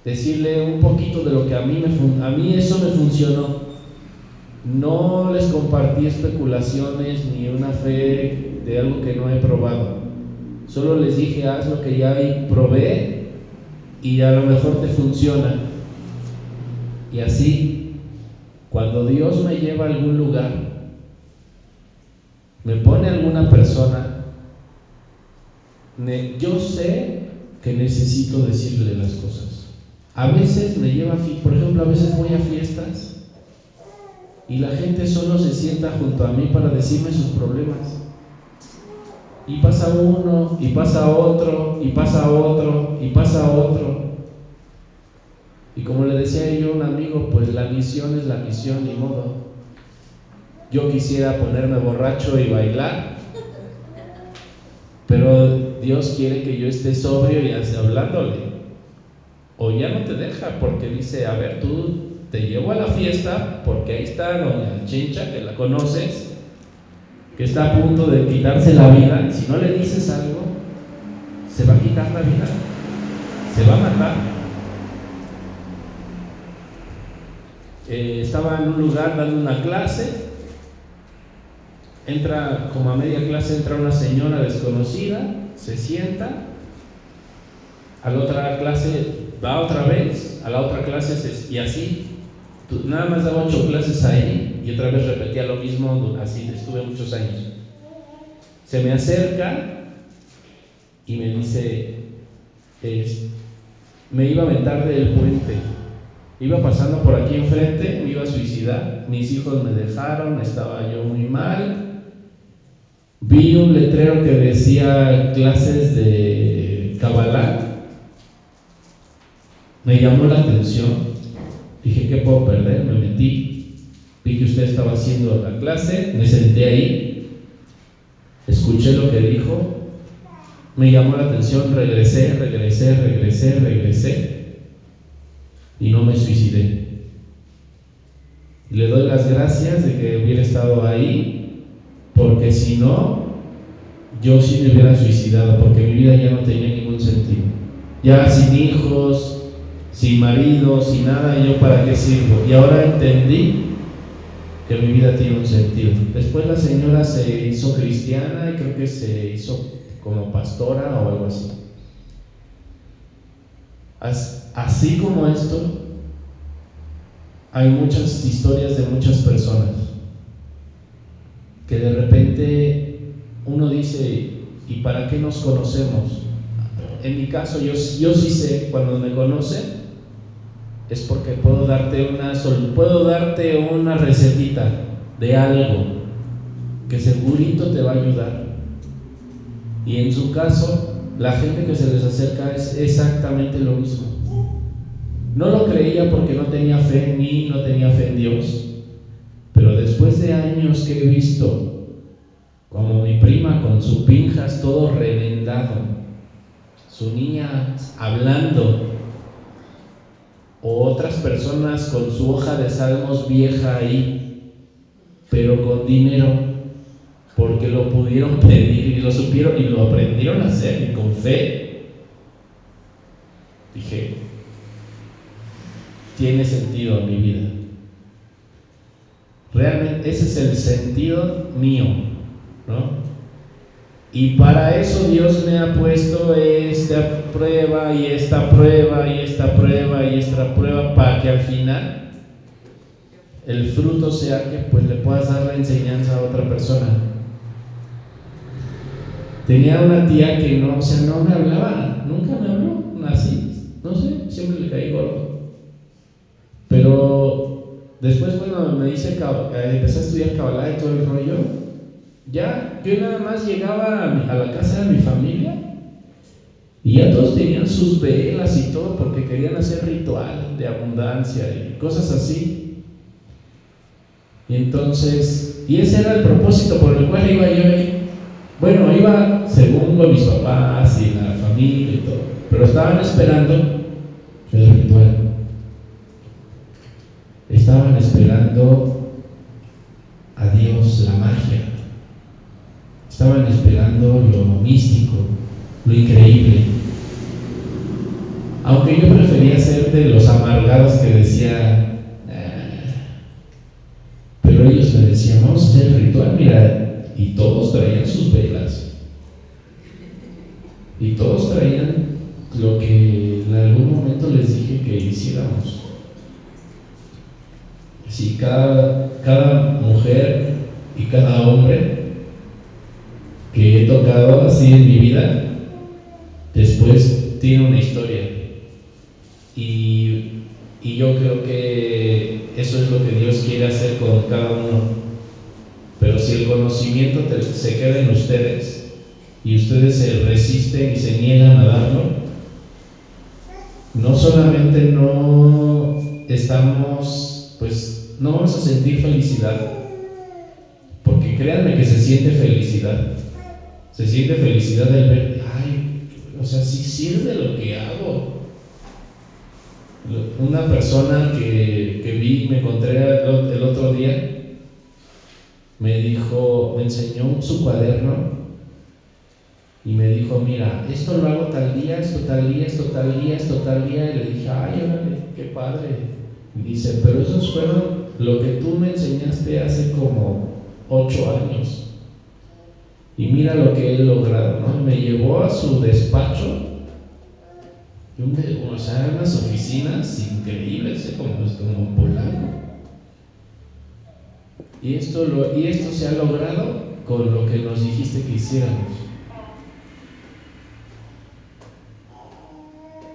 decirle un poquito de lo que a mí me a mí eso me funcionó. No les compartí especulaciones ni una fe de algo que no he probado. Solo les dije, haz lo que ya probé y a lo mejor te funciona. Y así, cuando Dios me lleva a algún lugar, me pone alguna persona, yo sé que necesito decirle las cosas. A veces me lleva, por ejemplo, a veces voy a fiestas y la gente solo se sienta junto a mí para decirme sus problemas. Y pasa uno, y pasa otro, y pasa otro, y pasa otro. Y como le decía yo a un amigo, pues la misión es la misión, ni modo. Yo quisiera ponerme borracho y bailar, pero Dios quiere que yo esté sobrio y hablándole. O ya no te deja, porque dice, a ver, tú te llevo a la fiesta, porque ahí está doña Chencha, que la conoces, que está a punto de quitarse la vida, y si no le dices algo, se va a quitar la vida, se va a matar. Eh, estaba en un lugar dando una clase, entra como a media clase, entra una señora desconocida, se sienta, a la otra clase va otra vez, a la otra clase y así. Nada más daba ocho clases ahí y otra vez repetía lo mismo, así estuve muchos años. Se me acerca y me dice, me iba a aventar del puente, iba pasando por aquí enfrente, me iba a suicidar, mis hijos me dejaron, estaba yo muy mal. Vi un letrero que decía clases de Kabbalah, me llamó la atención, dije, ¿qué puedo perder? Me metí, vi que usted estaba haciendo la clase, me senté ahí, escuché lo que dijo, me llamó la atención, regresé, regresé, regresé, regresé. Y no me suicidé. Le doy las gracias de que hubiera estado ahí, porque si no, yo sí me hubiera suicidado, porque mi vida ya no tenía ningún sentido. ya sin hijos, sin marido, sin nada, ¿y yo para qué sirvo? Y ahora entendí que mi vida tiene un sentido. Después la señora se hizo cristiana y creo que se hizo como pastora o algo así. Así como esto, hay muchas historias de muchas personas que de repente uno dice, ¿y para qué nos conocemos? En mi caso, yo, yo sí sé, cuando me conocen, es porque puedo darte una, puedo darte una recetita de algo que segurito te va a ayudar. Y en su caso, la gente que se les acerca es exactamente lo mismo. No lo creía porque no tenía fe en mí, no tenía fe en Dios. Pero después de años que he visto como mi prima con su pinjas todo remendado, su niña hablando, o otras personas con su hoja de salmos vieja ahí, pero con dinero, porque lo pudieron pedir y lo supieron y lo aprendieron a hacer y con fe. Dije, tiene sentido mi vida. Realmente ese es el sentido mío, ¿no? Y para eso Dios me ha puesto esta prueba y esta prueba y esta prueba y esta prueba para que al final el fruto sea que pues le puedas dar la enseñanza a otra persona. Tenía una tía que no, o sea, no me hablaba, nunca me habló, así, no sé, siempre le caí gordo. Pero después cuando me hice, empecé a estudiar Kabbalah y todo el rollo, ya yo nada más llegaba a, la casa de mi familia y ya todos tenían sus velas y todo porque querían hacer ritual de abundancia y cosas así. Y entonces, y ese era el propósito por el cual iba yo ahí. Bueno, iba según mis papás y la familia y todo, pero estaban esperando el ritual. Estaban esperando a Dios, la magia. Estaban esperando lo místico, lo increíble. Aunque yo prefería ser de los amargados que decía, pero ellos me decían, vamos a hacer el ritual, mira, y todos traían sus velas. Y todos traían lo que en algún momento les dije que hiciéramos. Sí, cada, cada mujer y cada hombre que he tocado así en mi vida, después tiene una historia. Y, y yo creo que eso es lo que Dios quiere hacer con cada uno. Pero si el conocimiento se queda en ustedes y ustedes se resisten y se niegan a darlo, no solamente no estamos, pues no vamos a sentir felicidad, porque créanme que se siente felicidad, se siente felicidad el ver, ay, o sea, sí sirve lo que hago. Una persona que, que vi, me encontré el otro día, me dijo, me enseñó su cuaderno y me dijo, mira, esto lo hago tal día, esto tal día, esto tal día, esto tal día. Y le dije, ay, órale, qué padre. Y dice, pero esos fueron lo que tú me enseñaste hace como ocho años. Y mira lo que he logrado, ¿no? Me llevó a su despacho, o sea, unas oficinas increíbles, ¿eh? como, como en Polanco. Y esto, y esto se ha logrado con lo que nos dijiste que hiciéramos.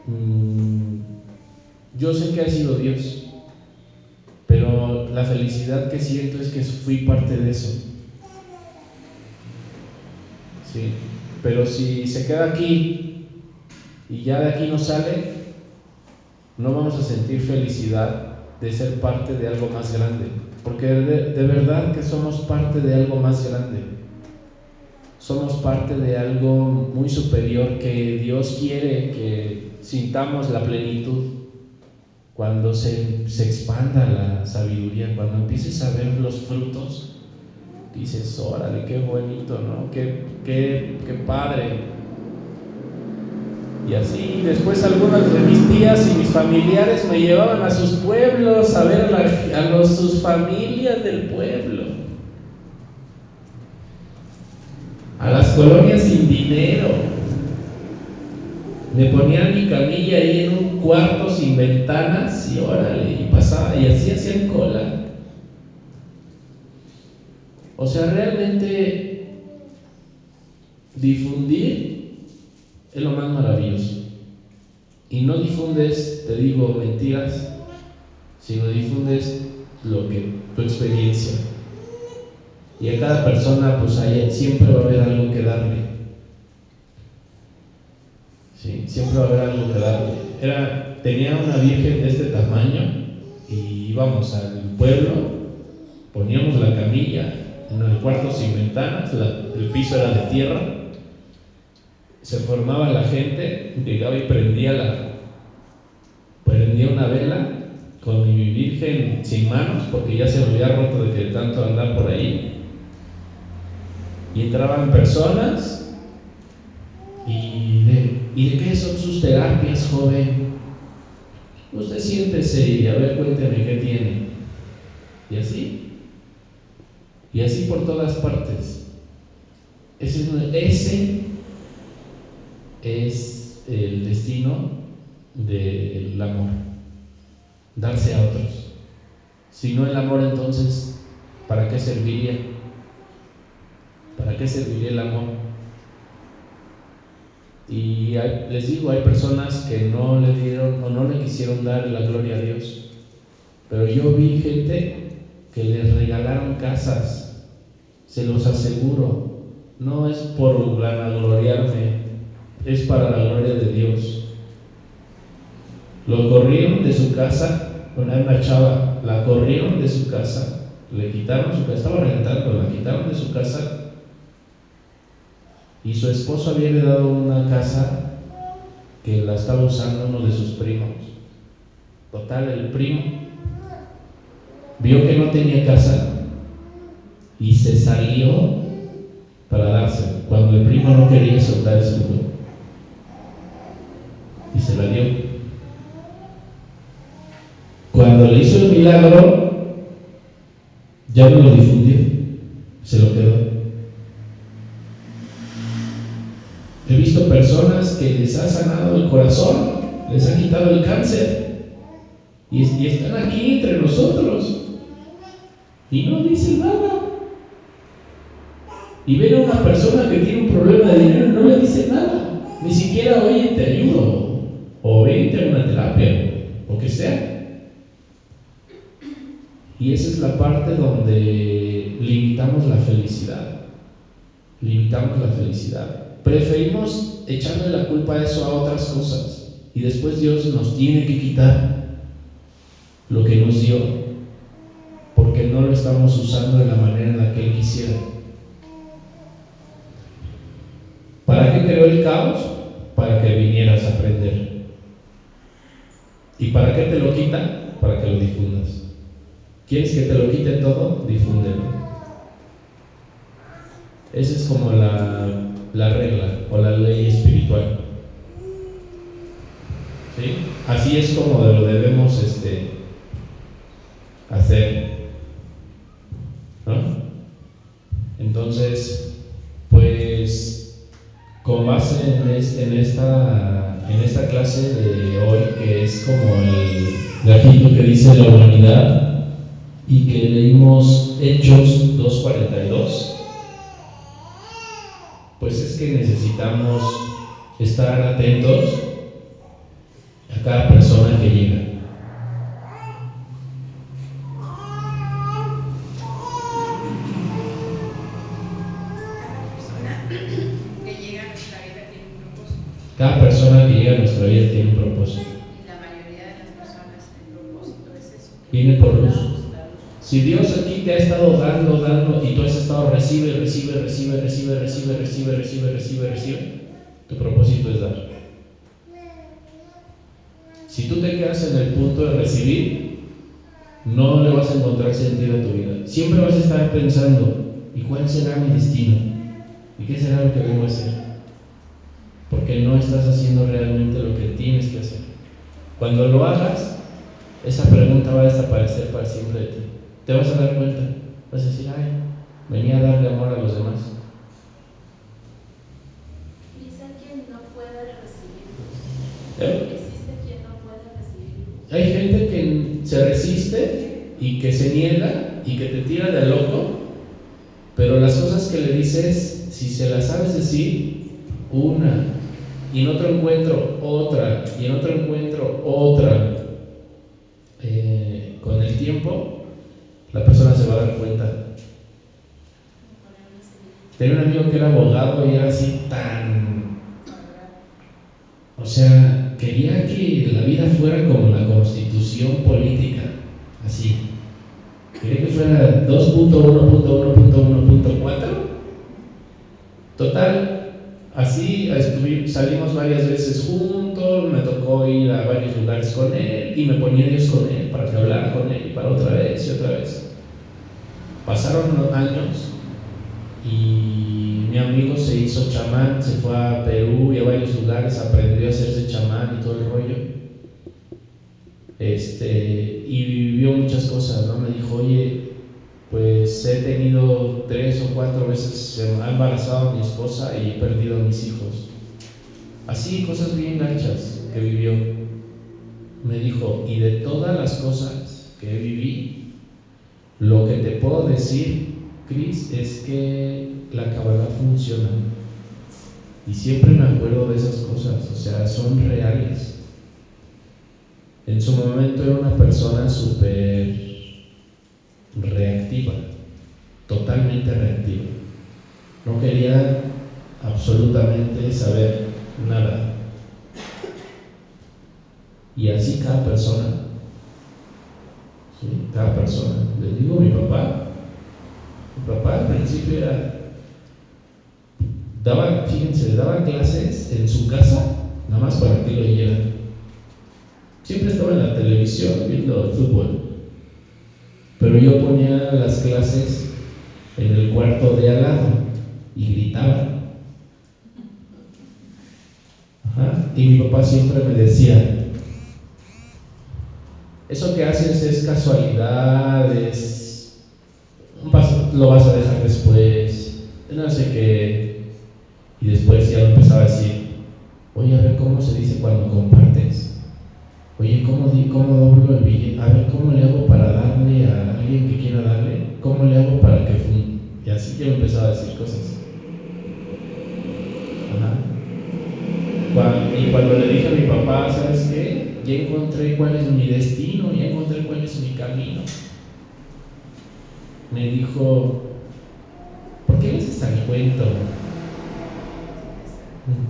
Mm, yo sé que ha sido Dios, pero la felicidad que siento es que fui parte de eso. Sí, pero si se queda aquí y ya de aquí no sale, no vamos a sentir felicidad de ser parte de algo más grande, porque de, de verdad que somos parte de algo más grande somos parte de algo muy superior que Dios quiere que sintamos la plenitud. Cuando se, se, expanda la sabiduría, cuando empieces a ver los frutos, dices, órale, qué bonito, ¿no? Qué, qué, qué padre. Y así, después algunas de mis tías y mis familiares me llevaban a sus pueblos a ver a, los, sus familias del pueblo. A las colonias sin dinero. Me ponían mi camilla ahí en un cuarto sin ventanas y órale, y pasaba, y así hacían cola. O sea, realmente difundir es lo más maravilloso. Y no difundes, te digo, mentiras, sino difundes lo que tu experiencia. Y a cada persona pues siempre va a haber algo que darle. Siempre va a haber algo que darle. Era, tenía una virgen de este tamaño y íbamos al pueblo, poníamos la camilla en el cuarto sin ventanas, el piso era de tierra, se formaba la gente, llegaba y prendía la prendía una vela con mi virgen sin manos, porque ya se me había roto de que tanto andar por ahí. Y entraban personas y de, ¿y de qué son sus terapias, joven? Usted siéntese y a ver, cuénteme qué tiene. Y así. Y así por todas partes. Ese es, ese es el destino del amor. Darse a otros. Si no el amor, entonces, ¿para qué serviría? ¿Para qué serviría el amor? Y les digo, hay personas que no le dieron o no le quisieron dar la gloria a Dios. Pero yo vi gente que les regalaron casas, se los aseguro. No es por gloriarme, es para la gloria de Dios. Lo corrieron de su casa, una, una chava, la corrieron de su casa, le quitaron su casa, estaba rentando, la quitaron de su casa y su esposo había heredado una casa que la estaba usando uno de sus primos. Total, el primo vio que no tenía casa y se salió para dársela, cuando el primo no quería soltar ese lugar. Y se la dio. Cuando le hizo el milagro, ya no lo difundió, se lo quedó. He visto personas que les ha sanado el corazón, les ha quitado el cáncer y, están aquí entre nosotros y no dicen nada. Y ven a una persona que tiene un problema de dinero y no le dicen nada. Ni siquiera, oye, te ayudo. O vente a una terapia, o que sea. Y esa es la parte donde limitamos la felicidad. Limitamos la felicidad. Preferimos echarle la culpa a eso a otras cosas. Y después Dios nos tiene que quitar lo que nos dio. Porque no lo estamos usando de la manera en la que Él quisiera. ¿Para qué creó el caos? Para que vinieras a aprender. ¿Y para qué te lo quita? Para que lo difundas. ¿Quieres que te lo quite todo? Difúndelo. Esa es como la, la regla o la ley espiritual. ¿Sí? Así es como lo debemos este, hacer. ¿no? Entonces, pues con base en, es, en, esta, en esta clase de hoy, que es como el gajito que dice la humanidad, y que leímos Hechos 2.42, pues es que necesitamos estar atentos a cada persona que llega. Cada persona que llega a nuestra vida tiene un propósito. Y la mayoría de las personas, el propósito es eso, Viene por luz. Si Dios a ti te ha estado dando, dando, y tú has estado recibe, recibe, recibe, recibe, recibe, recibe, recibe, recibe, recibe, tu propósito es dar. Si tú te quedas en el punto de recibir, no le vas a encontrar sentido a tu vida. Siempre vas a estar pensando, ¿y cuál será mi destino? ¿Y qué será lo que vengo a hacer? porque no estás haciendo realmente lo que tienes que hacer. Cuando lo hagas, esa pregunta va a desaparecer para siempre de ti. Te vas a dar cuenta, vas a decir, ay, venía a darle amor a los demás. Hay quien no puede recibir luz. ¿Eh? Existe quien no puede recibir luz. Hay gente que se resiste y que se niega y que te tira de loco, pero las cosas que le dices, si se las sabes decir, una, y en otro encuentro otra, y en otro encuentro otra, eh, con el tiempo, la persona se va a dar cuenta. Tenía un amigo que era abogado y era así tan. O sea, quería que la vida fuera como la constitución política, así. Quería que fuera 2.1.1.1.4. Total, así salimos varias veces juntos, me tocó ir a varios lugares con él y me ponía Dios con él para que hablara con él y para otra vez y otra vez. Pasaron los años y mi amigo se hizo chamán, se fue a Perú y a varios lugares, aprendió a hacerse chamán y todo el rollo. Este, y vivió muchas cosas, ¿no? Me dijo, oye, pues he tenido tres o cuatro veces, se ha embarazado a mi esposa y he perdido a mis hijos. Así, cosas bien gachas que vivió. Me dijo, y de todas las cosas que viví, lo que te puedo decir, Cris, es que la Kabbalah funciona. Y siempre me acuerdo de esas cosas, o sea, son reales. En su momento era una persona súper reactiva, totalmente reactiva. No quería absolutamente saber nada. Y así cada persona, ¿sí? Cada persona. Les digo, mi papá, mi papá al principio era, daba, fíjense, daba clases en su casa, nada más para que lo oyeran. Siempre estaba en la televisión viendo el fútbol. Pero yo ponía las clases en el cuarto de al lado y gritaba. Ajá. Y mi papá siempre me decía, eso que haces es casualidad, es... lo vas a dejar después, no sé qué. Y después ya me empezaba a decir, oye, a ver cómo se dice cuando compartes. Oye, ¿cómo, di- ¿cómo doblo el billete? A ver, ¿cómo le hago para darle a alguien que quiera darle? ¿Cómo le hago para que Y así ya me empezaba a decir cosas. Ajá. Y cuando le dije a mi papá, ¿sabes qué? Ya encontré cuál es mi destino, ya encontré cuál es mi camino. Me dijo, ¿por qué le haces al cuento?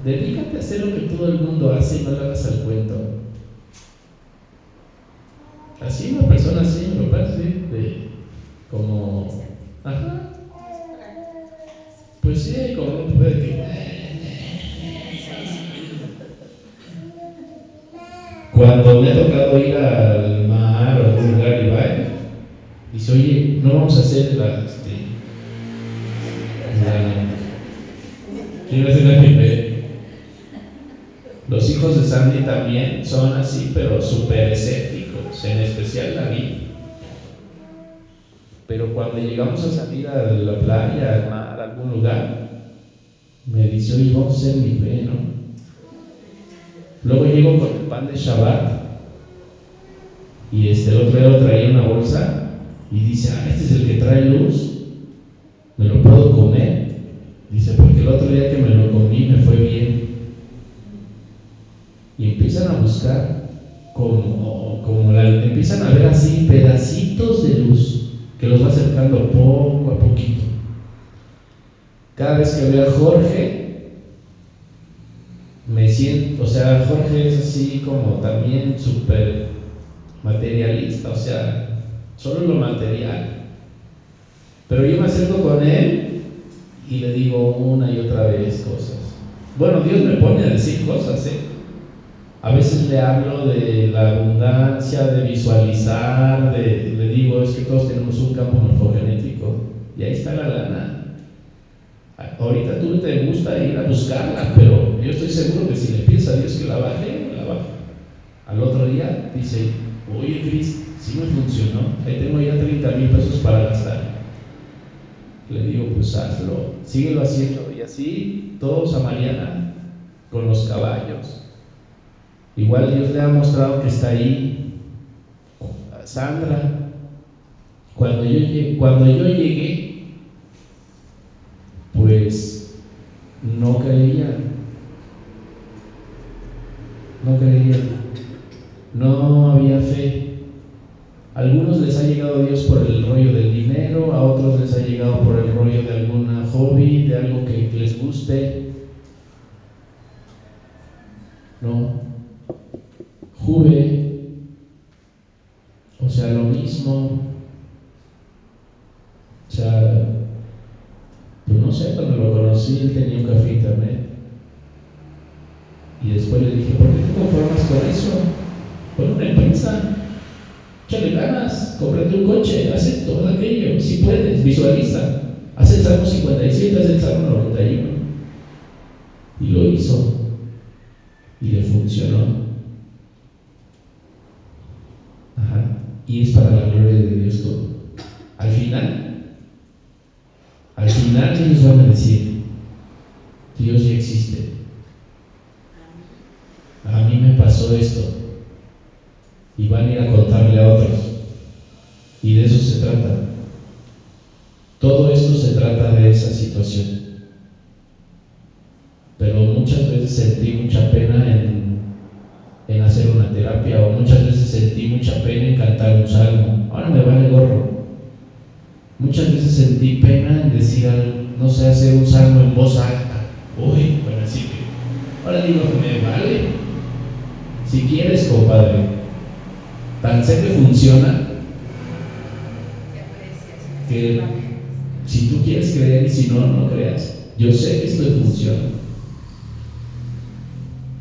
Dedícate a hacer lo que todo el mundo hace y no le hagas al cuento. Así una persona así, mi papá así, de como... Ajá. Pues sí, como un papá de que... Cuando me ha tocado ir al mar o algún lugar y va dice, oye, no vamos a hacer la... Este, la sí, no hace nadie ve. Los hijos de Sandy también son así, pero súper escépticos, en especial David. Pero cuando llegamos a salir a la playa, al mar, a algún lugar, me dice, oye, vamos a hacer mi fe, ¿no? Luego llego con el pan de Shabbat y este, el otro día lo traía en una bolsa y dice, ah, este es el que trae luz, ¿me lo puedo comer? Dice, porque el otro día que me lo comí me fue bien. Y empiezan a buscar como, como la, empiezan a ver así pedacitos de luz que los va acercando poco a poquito. Cada vez que veo a Jorge, me siento, o sea, Jorge es así como también súper materialista, o sea, solo lo material. Pero yo me acerco con él y le digo una y otra vez cosas. Bueno, Dios me pone a decir cosas, ¿eh? A veces le hablo de la abundancia, de visualizar, de, le digo, es que todos tenemos un campo morfogenético y ahí está la lana. Ahorita tú te gusta ir a buscarla, pero yo estoy seguro que si le pides a Dios que la baje, la baja. Al otro día dice, oye Cris, sí me funcionó, ahí tengo ya 30 mil pesos para gastar. Le digo, pues hazlo, síguelo haciendo. Y así todos a Mariana con los caballos. Igual Dios le ha mostrado que está ahí. Sandra, cuando yo, cuando yo llegué, pues no creía. No creía. No había fe. A algunos les ha llegado Dios por el rollo del dinero, a otros les ha llegado por el rollo de alguna hobby, de algo que les guste. No. Juve, o sea, lo mismo. O sea, pues no sé, cuando lo conocí él tenía un café internet. Y después le dije, ¿por qué te conformas con eso? Pon una empresa, échale ganas, cómprate un coche, haz haz aquello, si puedes, visualiza. Haz el Salmo 57, haz el Salmo 91. Y lo hizo. Y le funcionó. Ajá. Y es para la gloria de Dios todo. Al final, al final ellos van a decir, Dios ya existe. A mí me pasó esto. Y van a ir a contarle a otros. Y de eso se trata. Todo esto se trata de esa situación. Pero muchas veces sentí mucha pena en, en hacer una terapia o muchas veces sentí mucha pena en cantar un salmo. Ahora me vale gorro. Muchas veces sentí pena en decir, no sé, hacer un salmo en voz alta. Uy, van a decir que... Ahora digo, me vale. Si quieres, compadre. Tan sé que funciona. Que si tú quieres creer y si no, no creas. Yo sé que esto funciona.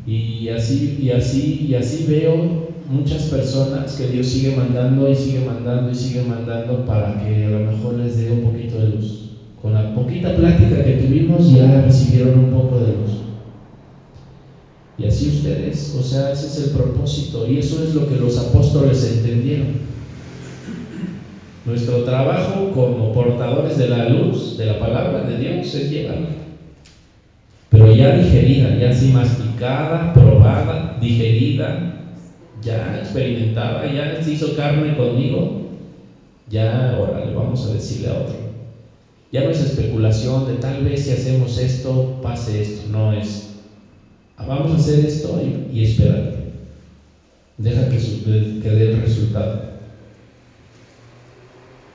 Y así, y así, y así veo muchas personas que Dios sigue mandando y sigue mandando y sigue mandando para que a lo mejor les dé un poquito de luz. Con la poquita plática que tuvimos ya recibieron un poco de luz. Y así ustedes, o sea, ese es el propósito y eso es lo que los apóstoles entendieron. Nuestro trabajo como portadores de la luz, de la palabra de Dios, es llevarla. Pero ya digerida, ya así masticada, probada, digerida, ya experimentada, ya se hizo carne conmigo, ya, órale, vamos a decirle a otro. Ya no es especulación de tal vez si hacemos esto, pase esto, no es, vamos a hacer esto y, y esperar. Deja que, que dé el resultado.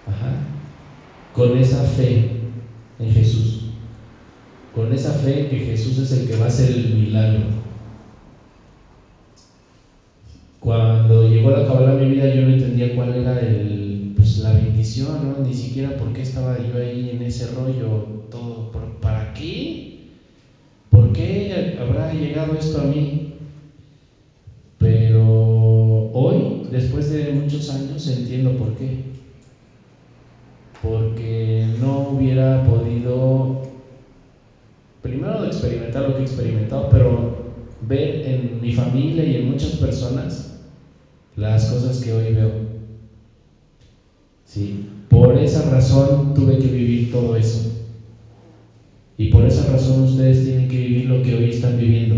Ajá. Con esa fe en Jesús. Con esa fe en que Jesús es el que va a hacer el milagro. Cuando llegó la cabala a mi vida yo no entendía cuál era el, pues, la bendición, ¿no? Ni siquiera por qué estaba yo ahí en ese rollo, todo, ¿para qué? ¿Por qué habrá llegado esto a mí? Pero hoy, después de muchos años, entiendo por qué. Porque no hubiera podido, primero experimentar lo que he experimentado, pero ver en mi familia y en muchas personas las cosas que hoy veo. Sí, por esa razón tuve que vivir todo eso. Y por esa razón ustedes tienen que vivir lo que hoy están viviendo.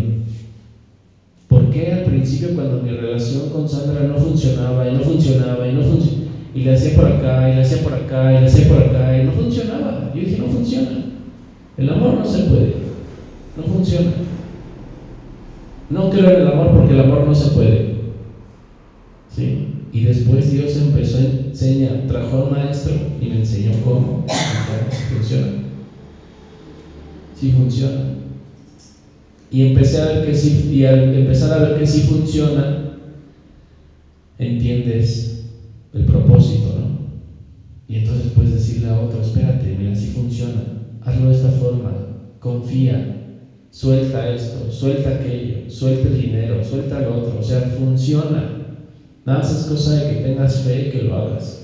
¿Por qué al principio cuando mi relación con Sandra no funcionaba y no funcionaba y no funcionaba? Y le hacía por acá y le hacía por acá y le hacía por acá y no funcionaba. Yo dije, no funciona. El amor no se puede. No funciona. No creo en el amor porque el amor no se puede. ¿Sí? Y después Dios empezó a enseñar, trajo a un maestro y me enseñó cómo. Funciona. Sí funciona. Y empecé a ver que sí, y al empezar a ver que sí funciona, entiendes el propósito, ¿no? Y entonces puedes decirle a otro, espérate, mira, sí funciona, hazlo de esta forma, confía, suelta esto, suelta aquello, suelta el dinero, suelta lo otro, o sea, funciona. Nada más es cosa de que tengas fe y que lo hagas.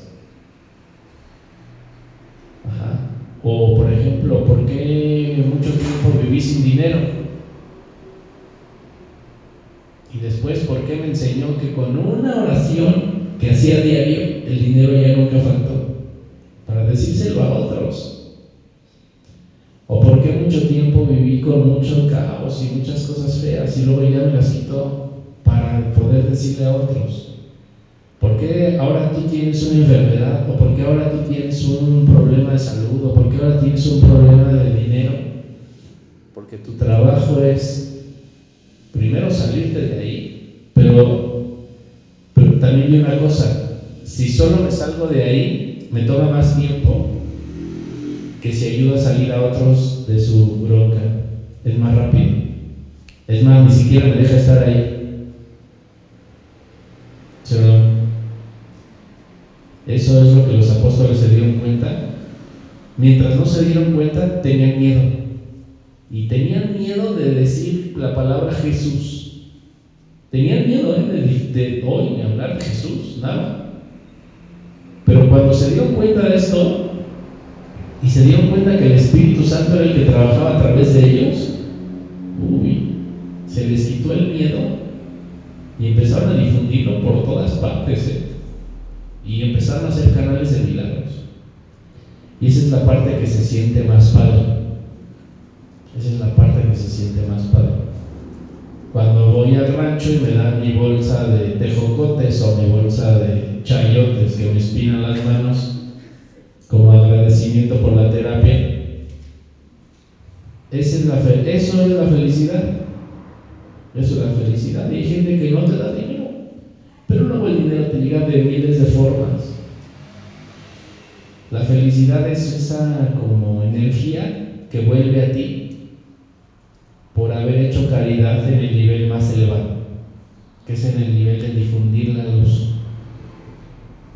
Ajá. O por ejemplo, ¿por qué mucho tiempo viví sin dinero? Y después, ¿por qué me enseñó que con una oración que hacía diario, el dinero ya nunca faltó? Para decírselo a otros. ¿O por qué mucho tiempo viví con mucho caos y muchas cosas feas y luego ya me las quitó para poder decirle a otros? ¿Por qué ahora tú tienes una enfermedad? ¿O por qué ahora tú tienes un problema de salud? ¿O por qué ahora tienes un problema de dinero? Porque tu trabajo es primero salirte de ahí, pero, pero también vi una cosa, si solo me salgo de ahí, me toma más tiempo que si ayudo a salir a otros de su bronca. Es más rápido. Es más, ni siquiera me deja estar ahí. Eso es lo que los apóstoles se dieron cuenta. Mientras no se dieron cuenta, tenían miedo. Y tenían miedo de decir la palabra Jesús. Tenían miedo ¿eh? de, de hoy hablar de Jesús, nada. Pero cuando se dieron cuenta de esto, y se dieron cuenta que el Espíritu Santo era el que trabajaba a través de ellos, uy, se les quitó el miedo y empezaron a difundirlo por todas partes, ¿eh? y empezaron a hacer canales de milagros. Y esa es la parte que se siente más padre. Esa es la parte que se siente más padre. Cuando voy al rancho y me dan mi bolsa de tejocotes o mi bolsa de chayotes que me espinan las manos, como agradecimiento por la terapia. Esa es la fe, eso es la felicidad. Eso es la felicidad. Y hay gente que no te da dinero, pero luego el dinero te llega de miles de formas. La felicidad es esa como energía que vuelve a ti por haber hecho caridad en el nivel más elevado, que es en el nivel de difundir la luz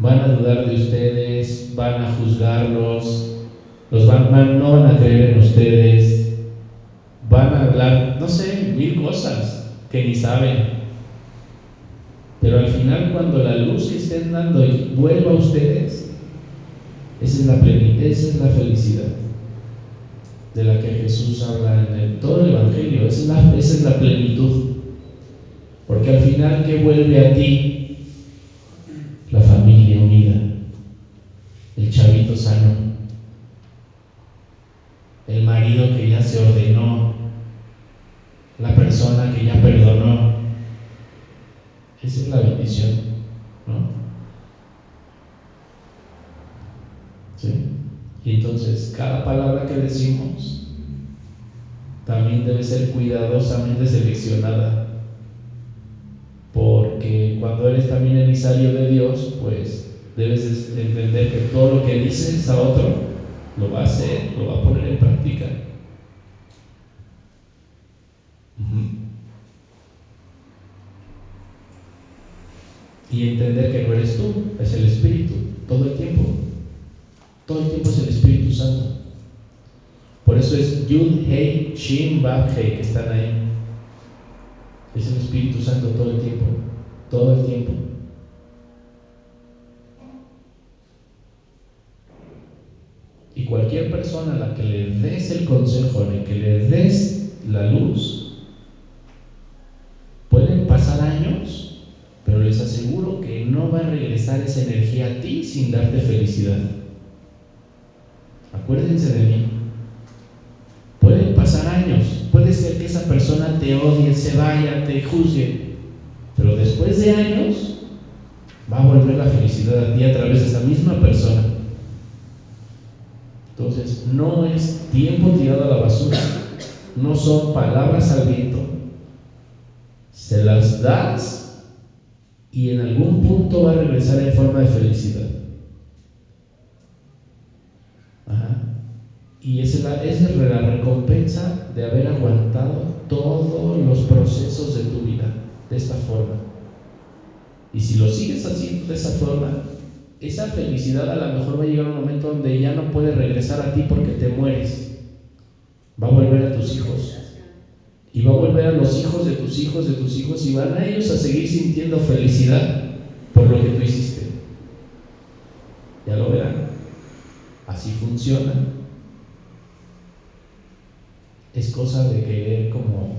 van a dudar de ustedes, van a juzgarlos, los van, van, no van a creer en ustedes, van a hablar, no sé, mil cosas que ni saben. Pero al final cuando la luz que estén dando vuelva a ustedes, esa es la, esa es la felicidad de la que Jesús habla en todo el Evangelio, esa es, la, esa es la plenitud. Porque al final, ¿qué vuelve a ti? la familia unida, el chavito sano, el que ya se ordenó, la persona que ya perdonó. Esa es la bendición, entonces cada palabra que decimos también debe ser cuidadosamente seleccionada porque cuando eres también emisario de Dios, pues debes entender que todo lo que dices a otro lo va a hacer, lo va a poner en práctica. Y entender que no eres tú, es el Espíritu, todo el tiempo. Todo el tiempo es el Espíritu Santo. Por eso es Yud, Hei, Shin, Bab, Hei que están ahí. Es el Espíritu Santo todo el tiempo, todo el tiempo. Y cualquier persona a la que le des el consejo, en el que le des la luz, pueden pasar años, pero les aseguro que no va a regresar esa energía a ti sin darte felicidad. Acuérdense de mí. Pueden pasar años, puede ser que esa persona te odie, se vaya, te juzgue, pero después de años va a volver la felicidad a ti a través de esa misma persona. Entonces, no es tiempo tirado a la basura, no son palabras al viento. Se las das y en algún punto va a regresar en forma de felicidad. Y esa es, la, esa es la recompensa de haber aguantado todos los procesos de tu vida de esta forma. Y si lo sigues haciendo de esa forma, esa felicidad a lo mejor va a llegar un momento donde ya no puede regresar a ti porque te mueres. Va a volver a tus hijos. Y va a volver a los hijos de tus hijos, de tus hijos, y van a ellos a seguir sintiendo felicidad por lo que tú hiciste. Ya lo verán. Así funciona es cosa de querer como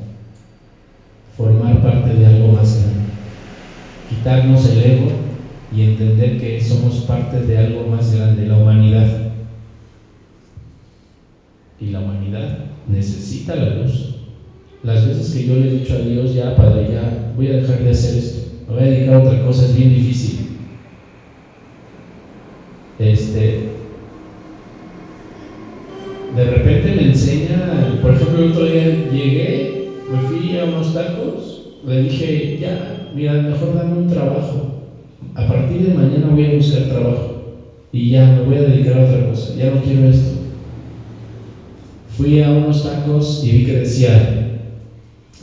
formar parte de algo más grande. Quitarnos el ego y entender que somos parte de algo más grande, la humanidad. Y la humanidad necesita la luz. Las veces que yo le he dicho a Dios, ya, Padre, ya voy a dejar de hacer esto, me voy a dedicar a otra cosa, es bien difícil. Este, de repente me enseña, por ejemplo, el otro día llegué, me fui a unos tacos, le dije, ya, mira, mejor dame un trabajo. A partir de mañana voy a buscar trabajo y ya me voy a dedicar a otra cosa, ya no quiero esto. Fui a unos tacos y vi que decía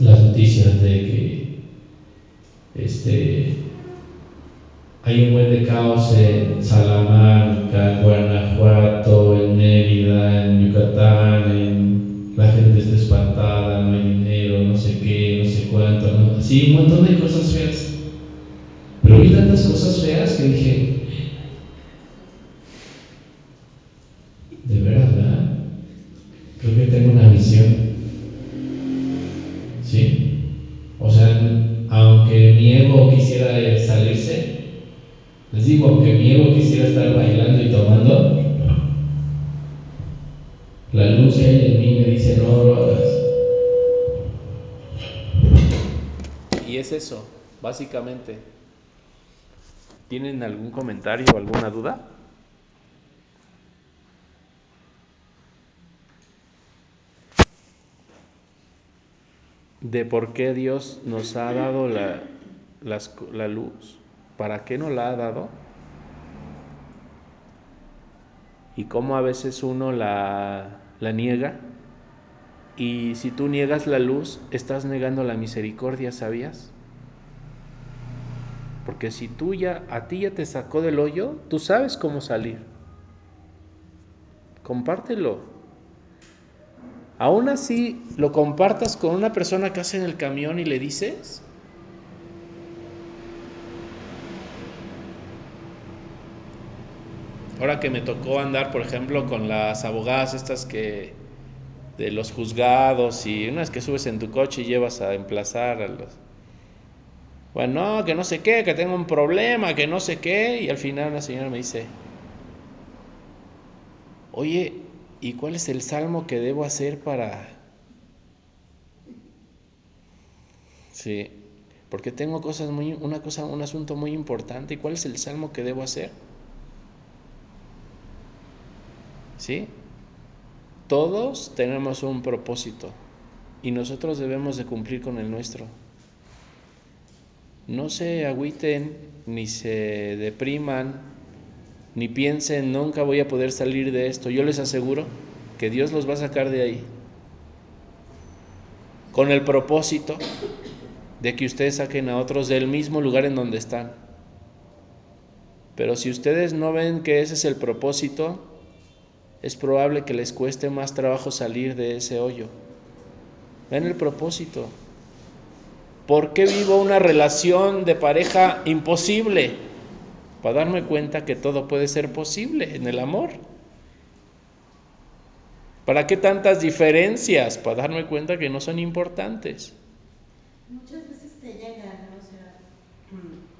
las noticias de que este hay un buen de caos en Salamanca, en Guanajuato, en Mérida, en Yucatán, en la gente está espantada, no hay dinero, no sé qué, no sé cuánto, ¿no? sí, un montón de cosas feas. Pero vi tantas cosas feas que dije, de ¿verdad? Creo que tengo una visión. Quisiera estar bailando y tomando, la luz en mí me dice no lo hagas. Y es eso, básicamente. ¿Tienen algún comentario o alguna duda? De por qué Dios nos ha dado la, la luz, para qué nos la ha dado y cómo a veces uno la, niega. Y si tú niegas la luz, estás negando la misericordia, ¿sabías? Porque si tú ya, a ti ya te sacó del hoyo, tú sabes cómo salir. Compártelo. Aún así, lo compartas con una persona que hace en el camión y le dices, ahora que me tocó andar, por ejemplo, con las abogadas estas que de los juzgados y unas que subes en tu coche y llevas a emplazar a los bueno, no, que no sé qué, que tengo un problema, que no sé qué, y al final la señora me dice, oye, ¿y cuál es el salmo que debo hacer para... Sí, porque tengo cosas muy, una cosa, un asunto muy importante, ¿y cuál es el salmo que debo hacer? ¿Sí? Todos tenemos un propósito y nosotros debemos de cumplir con el nuestro. No se agüiten, ni se depriman, ni piensen, nunca voy a poder salir de esto. Yo les aseguro que Dios los va a sacar de ahí. Con el propósito de que ustedes saquen a otros del mismo lugar en donde están. Pero si ustedes no ven que ese es el propósito, es probable que les cueste más trabajo salir de ese hoyo. Ven el propósito. ¿Por qué vivo una relación de pareja imposible? Para darme cuenta que todo puede ser posible en el amor. ¿Para qué tantas diferencias? Para darme cuenta que no son importantes. Muchas veces te llega, ¿no? O sea,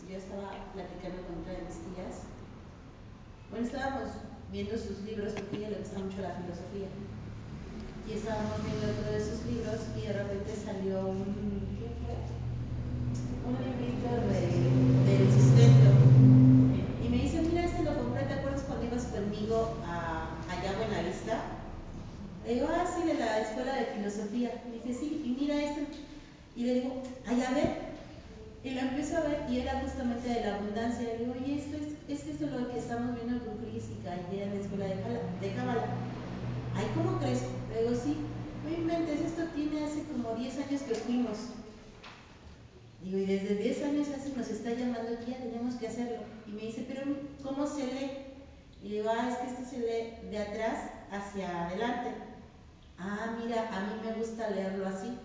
yo estaba platicando con otra de mis tías. Bueno, estábamos viendo sus libros porque ella le gusta mucho la filosofía. Y estábamos viendo otro de sus libros y de repente salió un. ¿Qué? Un librito de, del sustento. Y me dice, mira, este lo compré, ¿te acuerdas cuando ibas conmigo a allá a Buenavista? Le digo, ah, sí, de la escuela de filosofía. Me dice, sí, y mira este. Y le digo, ay, a ver. Y lo empiezo a ver y era justamente de la abundancia. Le digo, oye, esto es, es que esto es lo que estamos viendo con Cris y Calle en la escuela de, Jala, de Cábala. Ay, ¿cómo crees? Le digo, sí, no inventes, esto tiene hace como 10 años que fuimos. Digo, y desde 10 años así nos está llamando que ya tenemos que hacerlo. Y me dice, pero ¿cómo se lee? Y digo, ah, es que esto se lee de atrás hacia adelante. Ah, mira, a mí me gusta leerlo así.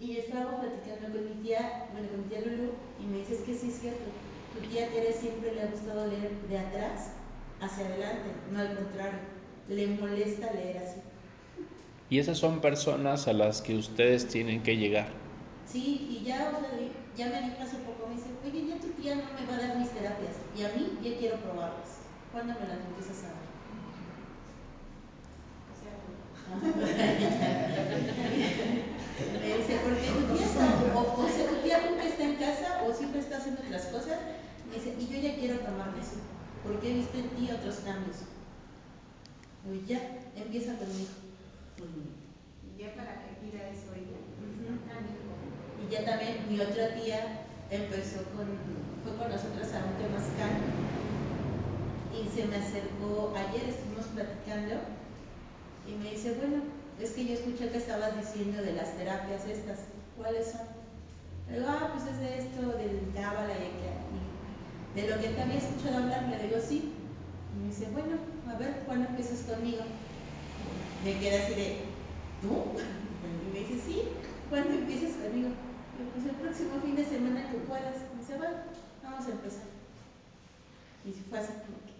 Y estábamos platicando con mi tía, bueno, con mi tía Lulu, y me dice, es que sí es cierto, tu tía Tere siempre le ha gustado leer de atrás hacia adelante, no al contrario, le molesta leer así. Y esas son personas a las que ustedes tienen que llegar. Sí, y ya, o sea, ya me dijo hace poco, me dice, oye, ya tu tía no me va a dar mis terapias y a mí ya quiero probarlas. ¿Cuándo me las empiezas a dar? Me dice, porque tu tía está, o, o sea, tu tía nunca está en casa o siempre está haciendo otras cosas. Me dice, y yo ya quiero tomarlas, porque he visto en ti otros cambios. Y ya, empieza conmigo. ya para que pida eso ella. Ujú. Canijo. Y ya también mi otra tía empezó con, fue con nosotros a un temazcal y se me acercó, ayer estuvimos platicando y me dice, bueno, es que yo escuché que estabas diciendo de las terapias estas, ¿cuáles son? Le digo, ah, pues es de esto, del cábala y, y de lo que te había escuchado hablar, le digo, sí. Y me dice, bueno, a ver, ¿cuándo empiezas conmigo? Me queda así de, ¿tú? Y me dice, sí, ¿cuándo empiezas conmigo? Digo, pues el próximo fin de semana que puedas. Me dice, bueno, vamos a empezar. Y fue así que,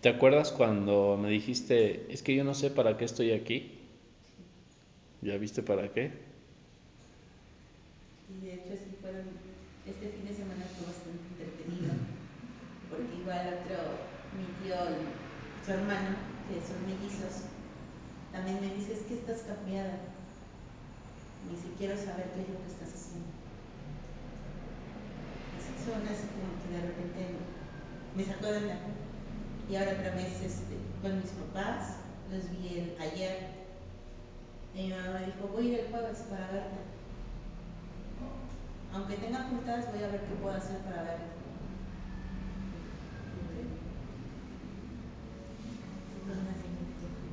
¿Te acuerdas cuando me dijiste, es que yo no sé para qué estoy aquí? ¿Ya viste para qué? y de hecho sí fueron, este fin de semana fue bastante entretenido, porque igual otro, mi tío su hermano, que son mellizos, también me dice, es que estás cambiada. Me dice, quiero saber qué es lo que estás haciendo. Así son así como que de repente me sacó de onda. Y ahora otra vez este, con mis papás, los vi el, ayer. Y mi mamá me dijo, voy a ir el jueves para verte. Aunque tenga juntas, voy a ver qué puedo hacer para verte.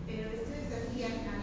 Pero esto es así a,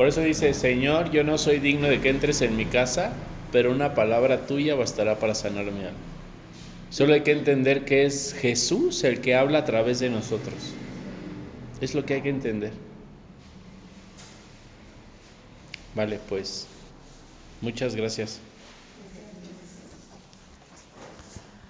Por eso dice, Señor, yo no soy digno de que entres en mi casa, pero una palabra tuya bastará para sanar mi alma. Solo hay que entender que es Jesús el que habla a través de nosotros. Es lo que hay que entender. Vale, pues muchas gracias.